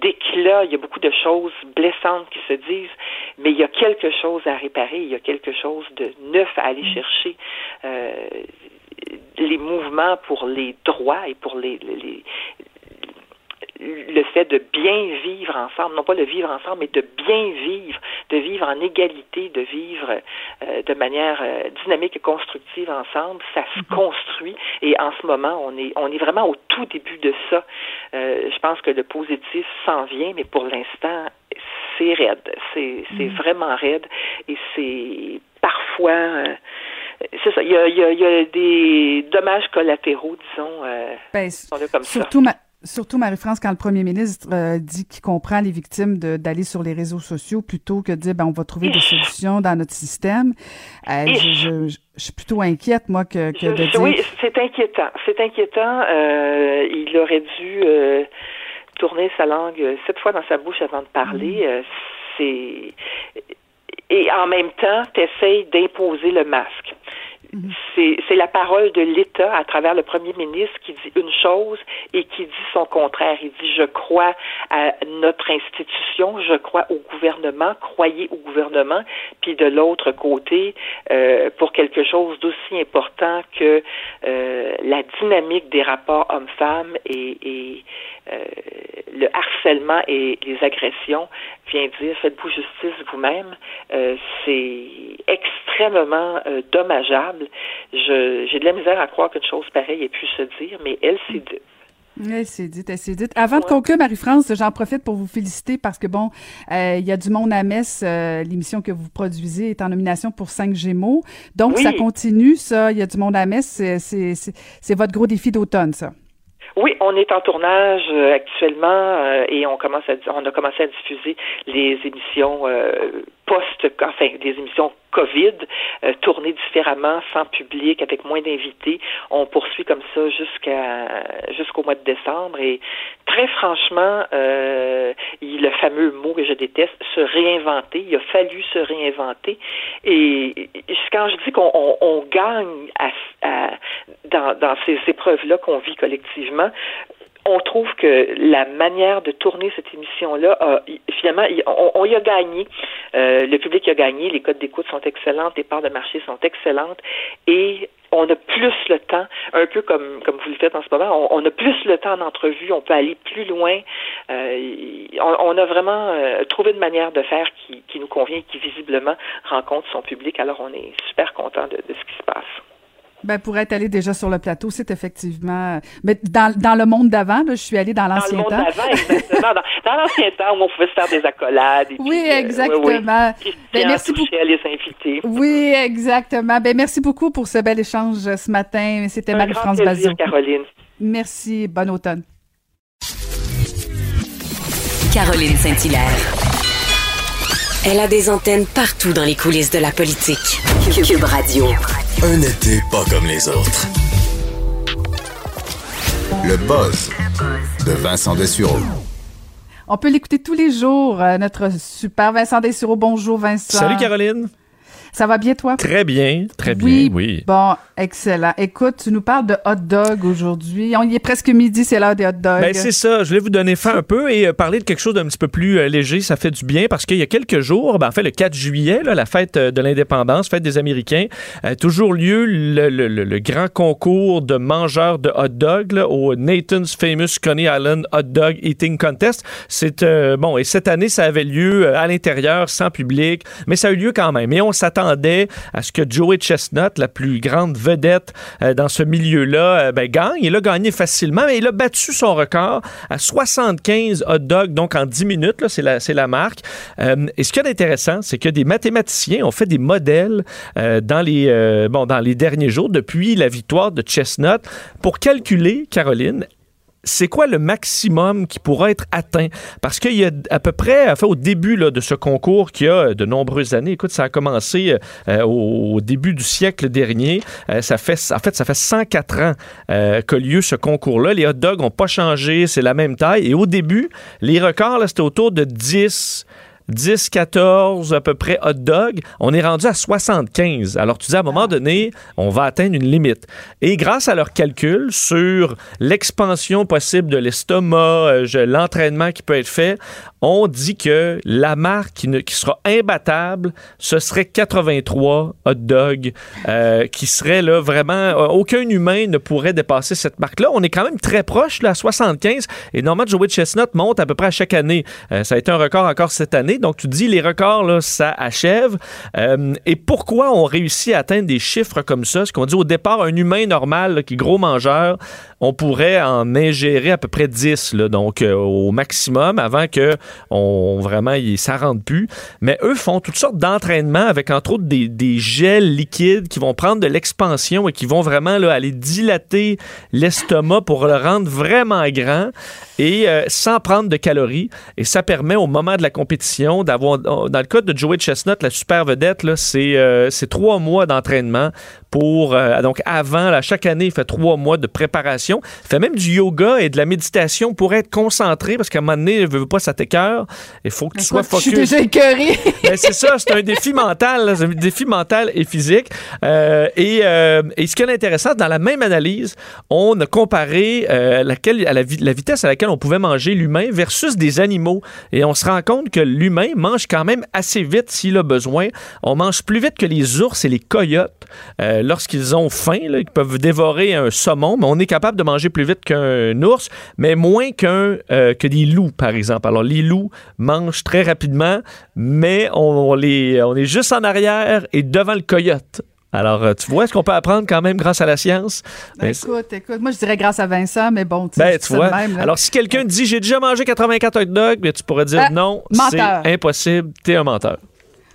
d'éclats, il y a beaucoup de choses blessantes qui se disent, mais il y a quelque chose à réparer, il y a quelque chose de neuf à aller chercher. Euh, les mouvements pour les droits et pour les, le fait de bien vivre ensemble, non pas le vivre ensemble, mais de bien vivre, de vivre en égalité, de vivre euh, de manière euh, dynamique et constructive ensemble, ça se mm-hmm. construit. Et en ce moment, on est, on est vraiment au tout début de ça. Euh, je pense que le positif s'en vient, mais pour l'instant, c'est raide. C'est, c'est mm-hmm. vraiment raide et c'est parfois c'est ça. Il y, a, il, y a, des dommages collatéraux, disons, ben, comme surtout ça. Surtout, Marie-France, quand le premier ministre euh, dit qu'il comprend les victimes d'aller sur les réseaux sociaux plutôt que de dire ben, on va trouver des solutions dans notre système, euh, je, je, suis plutôt inquiète, moi, que, que de dire... Oui, c'est inquiétant. C'est inquiétant. Euh, il aurait dû tourner sa langue sept fois dans sa bouche avant de parler. Mm. c'est... Et en même temps, tu d'imposer le masque. C'est la parole de l'État à travers le premier ministre qui dit une chose et qui dit son contraire. Il dit je crois à notre institution, je crois au gouvernement, croyez au gouvernement. Puis de l'autre côté, euh, pour quelque chose d'aussi important que euh, la dynamique des rapports hommes-femmes et, et euh, le harcèlement et les agressions, vient dire faites-vous justice vous-même. Euh, c'est extrêmement euh, J'ai de la misère à croire qu'une chose pareille ait pu se dire, mais elle s'est dite. Elle s'est dit, elle s'est dit. Avant de conclure, Marie-France, j'en profite pour vous féliciter parce que, bon, il y a du monde à Metz. L'émission que vous produisez est en nomination pour cinq Gémeaux. Donc, ça continue, ça. Il y a du monde à Metz. C'est votre gros défi d'automne, ça. Oui, on est en tournage euh, actuellement euh, et on commence à on a commencé à diffuser les émissions euh, post enfin des émissions Covid, euh, tourner différemment, sans public, avec moins d'invités. On poursuit comme ça jusqu'à jusqu'au mois de décembre. Et très franchement, euh, le fameux mot que je déteste, se réinventer. Il a fallu se réinventer. Et quand je dis qu'on on, gagne à, dans, dans ces épreuves-là qu'on vit collectivement, on trouve que la manière de tourner cette émission-là, finalement, on, y a gagné. Euh, le public a gagné, les codes d'écoute sont excellentes, les parts de marché sont excellentes, et on a plus le temps, un peu comme comme vous le faites en ce moment, on, a plus le temps d'entrevue, on peut aller plus loin. Euh, on, a vraiment euh, trouvé une manière de faire qui, nous convient, qui visiblement rencontre son public. Alors on est super content de ce qui se passe. Ben, pour être allé déjà sur le plateau, c'est effectivement. Mais dans, dans le monde d'avant, je suis allée dans l'ancien temps. Dans le monde d'avant, exactement. dans, l'ancien temps où on pouvait se faire des accolades. oui, exactement. Euh, oui, Ben, merci beaucoup. À les inviter. Oui, exactement. Ben, merci beaucoup pour ce bel échange ce matin. C'était Marie-France Bazot. Caroline. Merci. Bon automne. Caroline Saint-Hilaire. Elle a des antennes partout dans les coulisses de la politique. Cube Radio. Un été pas comme les autres. Le buzz de Vincent Dessureau. On peut l'écouter tous les jours, euh, notre super Vincent Dessureau. Bonjour Vincent. Salut Caroline. Ça va bien, toi? Très bien, très bien, oui. Bon, excellent. Écoute, tu nous parles de hot dog aujourd'hui. On y est presque midi, c'est l'heure des hot dogs. Ben, c'est ça. Je voulais vous donner faim un peu et euh, parler de quelque chose d'un petit peu plus euh, léger. Ça fait du bien parce qu'il y a quelques jours, ben, en fait, le 4 juillet, la fête euh, de l'indépendance, fête des Américains, a toujours lieu le, grand concours de mangeurs de hot dog au Nathan's Famous Coney Island Hot Dog Eating Contest. C'est bon, et cette année, ça avait lieu à l'intérieur, sans public, mais ça a eu lieu quand même. Et on s'attend à ce que Joey Chestnut, la plus grande vedette euh, dans ce milieu-là, euh, ben, gagne. Il a gagné facilement, mais il a battu son record à 75 hot dogs, donc en 10 minutes, c'est la, la, marque. Euh, et ce qui est intéressant, c'est que des mathématiciens ont fait des modèles dans, les, bon, dans les derniers jours, depuis la victoire de Chestnut, pour calculer, Caroline, c'est quoi le maximum qui pourra être atteint? Parce qu'il y a à peu près, enfin, au début là, de ce concours qui a de nombreuses années, écoute, ça a commencé euh, au, début du siècle dernier. Euh, ça fait, en fait, ça fait 104 ans euh, qu'a lieu ce concours-là. Les hot dogs n'ont pas changé, c'est la même taille. Et au début, les records, c'était autour de 10, 10, 14 à peu près hot dogs. On est rendu à 75. Alors tu dis à un moment donné, on va atteindre une limite. Et grâce à leurs calculs sur l'expansion possible de l'estomac, euh, l'entraînement qui peut être fait, on dit que la marque qui, qui sera imbattable, ce serait 83 hot dogs euh, qui serait là vraiment euh, aucun humain ne pourrait dépasser cette marque-là. On est quand même très proche là, à 75 et normalement Joey Chestnut monte à peu près à chaque année. ça a été un record encore cette année. Donc, tu dis, les records, là, ça achève. Euh, et pourquoi on réussit à atteindre des chiffres comme ça? Ce qu'on dit au départ, un humain normal qui est gros mangeur, on pourrait en ingérer à peu près 10, là, donc euh, au maximum, avant que on vraiment ça rentre plus. Mais eux font toutes sortes d'entraînements avec entre autres des, des, gels liquides qui vont prendre de l'expansion et qui vont vraiment là, aller dilater l'estomac pour le rendre vraiment grand et euh, sans prendre de calories. Et ça permet au moment de la compétition d'avoir, dans le cas de Joey Chestnut, la super vedette, là, c'est, euh, c'est trois mois d'entraînement pour euh, donc avant là, chaque année il fait trois mois de préparation. Il fait même du yoga et de la méditation pour être concentré parce qu'à un moment donné il veut pas ça t'écœure il faut que tu sois focus je suis déjà écœuré. Ben, c'est ça c'est un défi mental c'est un défi mental et physique. Euh, et, euh, et, ce qui est intéressant dans la même analyse on a comparé laquelle, à la, la, vitesse à laquelle on pouvait manger l'humain versus des animaux et on se rend compte que l'humain mange quand même assez vite s'il a besoin on mange plus vite que les ours et les coyotes euh, lorsqu'ils ont faim, ils peuvent dévorer un saumon, mais on est capable de manger plus vite qu'un ours, mais moins qu'un euh, que des loups, par exemple. Alors, les loups mangent très rapidement, mais on, est juste en arrière et devant le coyote. Alors, euh, tu vois, est-ce qu'on peut apprendre quand même grâce à la science? Ben, écoute, écoute, moi je dirais grâce à Vincent, mais bon, ben, tu vois. Alors, si quelqu'un dit j'ai déjà mangé 84 hot dogs, ben, tu pourrais dire non, c'est impossible, t'es un menteur.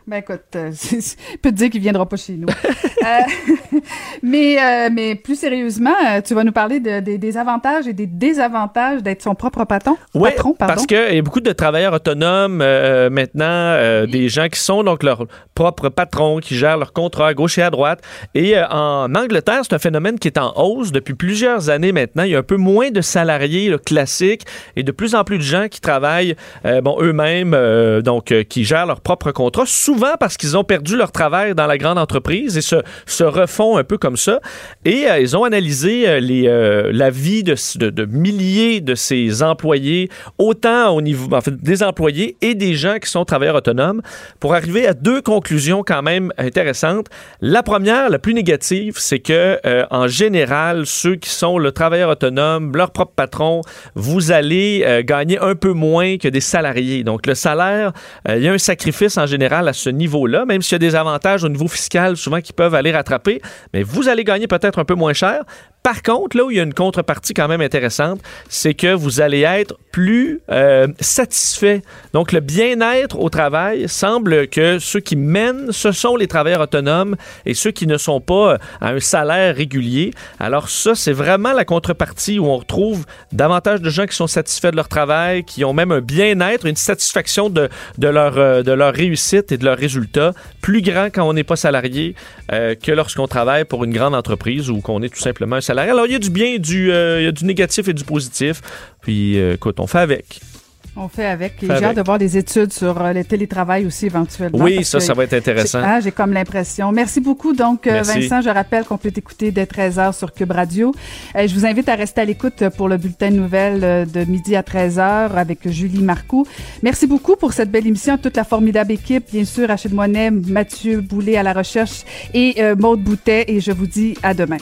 Ben écoute, euh, je peux te dire qu'il viendra pas chez nous. euh, mais, euh, mais plus sérieusement, euh, tu vas nous parler de, des avantages et des désavantages d'être son propre patron. Oui, parce qu'il y a beaucoup de travailleurs autonomes euh, maintenant, des gens qui sont donc leur propre patron, qui gèrent leur contrat à gauche et à droite. Et en Angleterre, c'est un phénomène qui est en hausse depuis plusieurs années maintenant. Il y a un peu moins de salariés classiques et de plus en plus de gens qui travaillent bon, eux-mêmes, donc qui gèrent leur propre contrat souvent parce qu'ils ont perdu leur travail dans la grande entreprise et se, refont un peu comme ça. Et euh, ils ont analysé euh, euh, la vie de, milliers de ces employés, autant au niveau des employés et des gens qui sont travailleurs autonomes, pour arriver à deux conclusions quand même intéressantes. La première, la plus négative, c'est que en général, ceux qui sont le travailleur autonome, leur propre patron, vous allez gagner un peu moins que des salariés. Donc le salaire, il y a un sacrifice en général à ce niveau-là, même s'il y a des avantages au niveau fiscal souvent qui peuvent aller rattraper, mais vous allez gagner peut-être un peu moins cher. Par contre, là où il y a une contrepartie quand même intéressante, c'est que vous allez être plus euh, satisfait. Donc, le bien-être au travail semble que ceux qui mènent, ce sont les travailleurs autonomes et ceux qui ne sont pas euh, à un salaire régulier. Alors, ça, c'est vraiment la contrepartie où on retrouve davantage de gens qui sont satisfaits de leur travail, qui ont même un bien-être, une satisfaction de, leur, euh, de leur réussite et de leurs résultats plus grand quand on n'est pas salarié que lorsqu'on travaille pour une grande entreprise ou qu'on est tout simplement un salarié alors, il y a du bien, du, euh, il y a du négatif et du positif. Puis, euh, écoute, on fait avec. On fait avec. J'ai hâte de voir des études sur euh, le télétravail aussi éventuellement. Oui, ça, ça va être intéressant. Ah, j'ai comme l'impression. Merci beaucoup. Donc, Vincent, je rappelle qu'on peut t'écouter dès 13h sur Cube Radio. je vous invite à rester à l'écoute pour le bulletin de nouvelles de midi à 13h avec Julie Marcoux. Merci beaucoup pour cette belle émission. Toute la formidable équipe, bien sûr, Achille Moinet, Mathieu Boulet à la recherche et Maude Boutet. Et je vous dis à demain.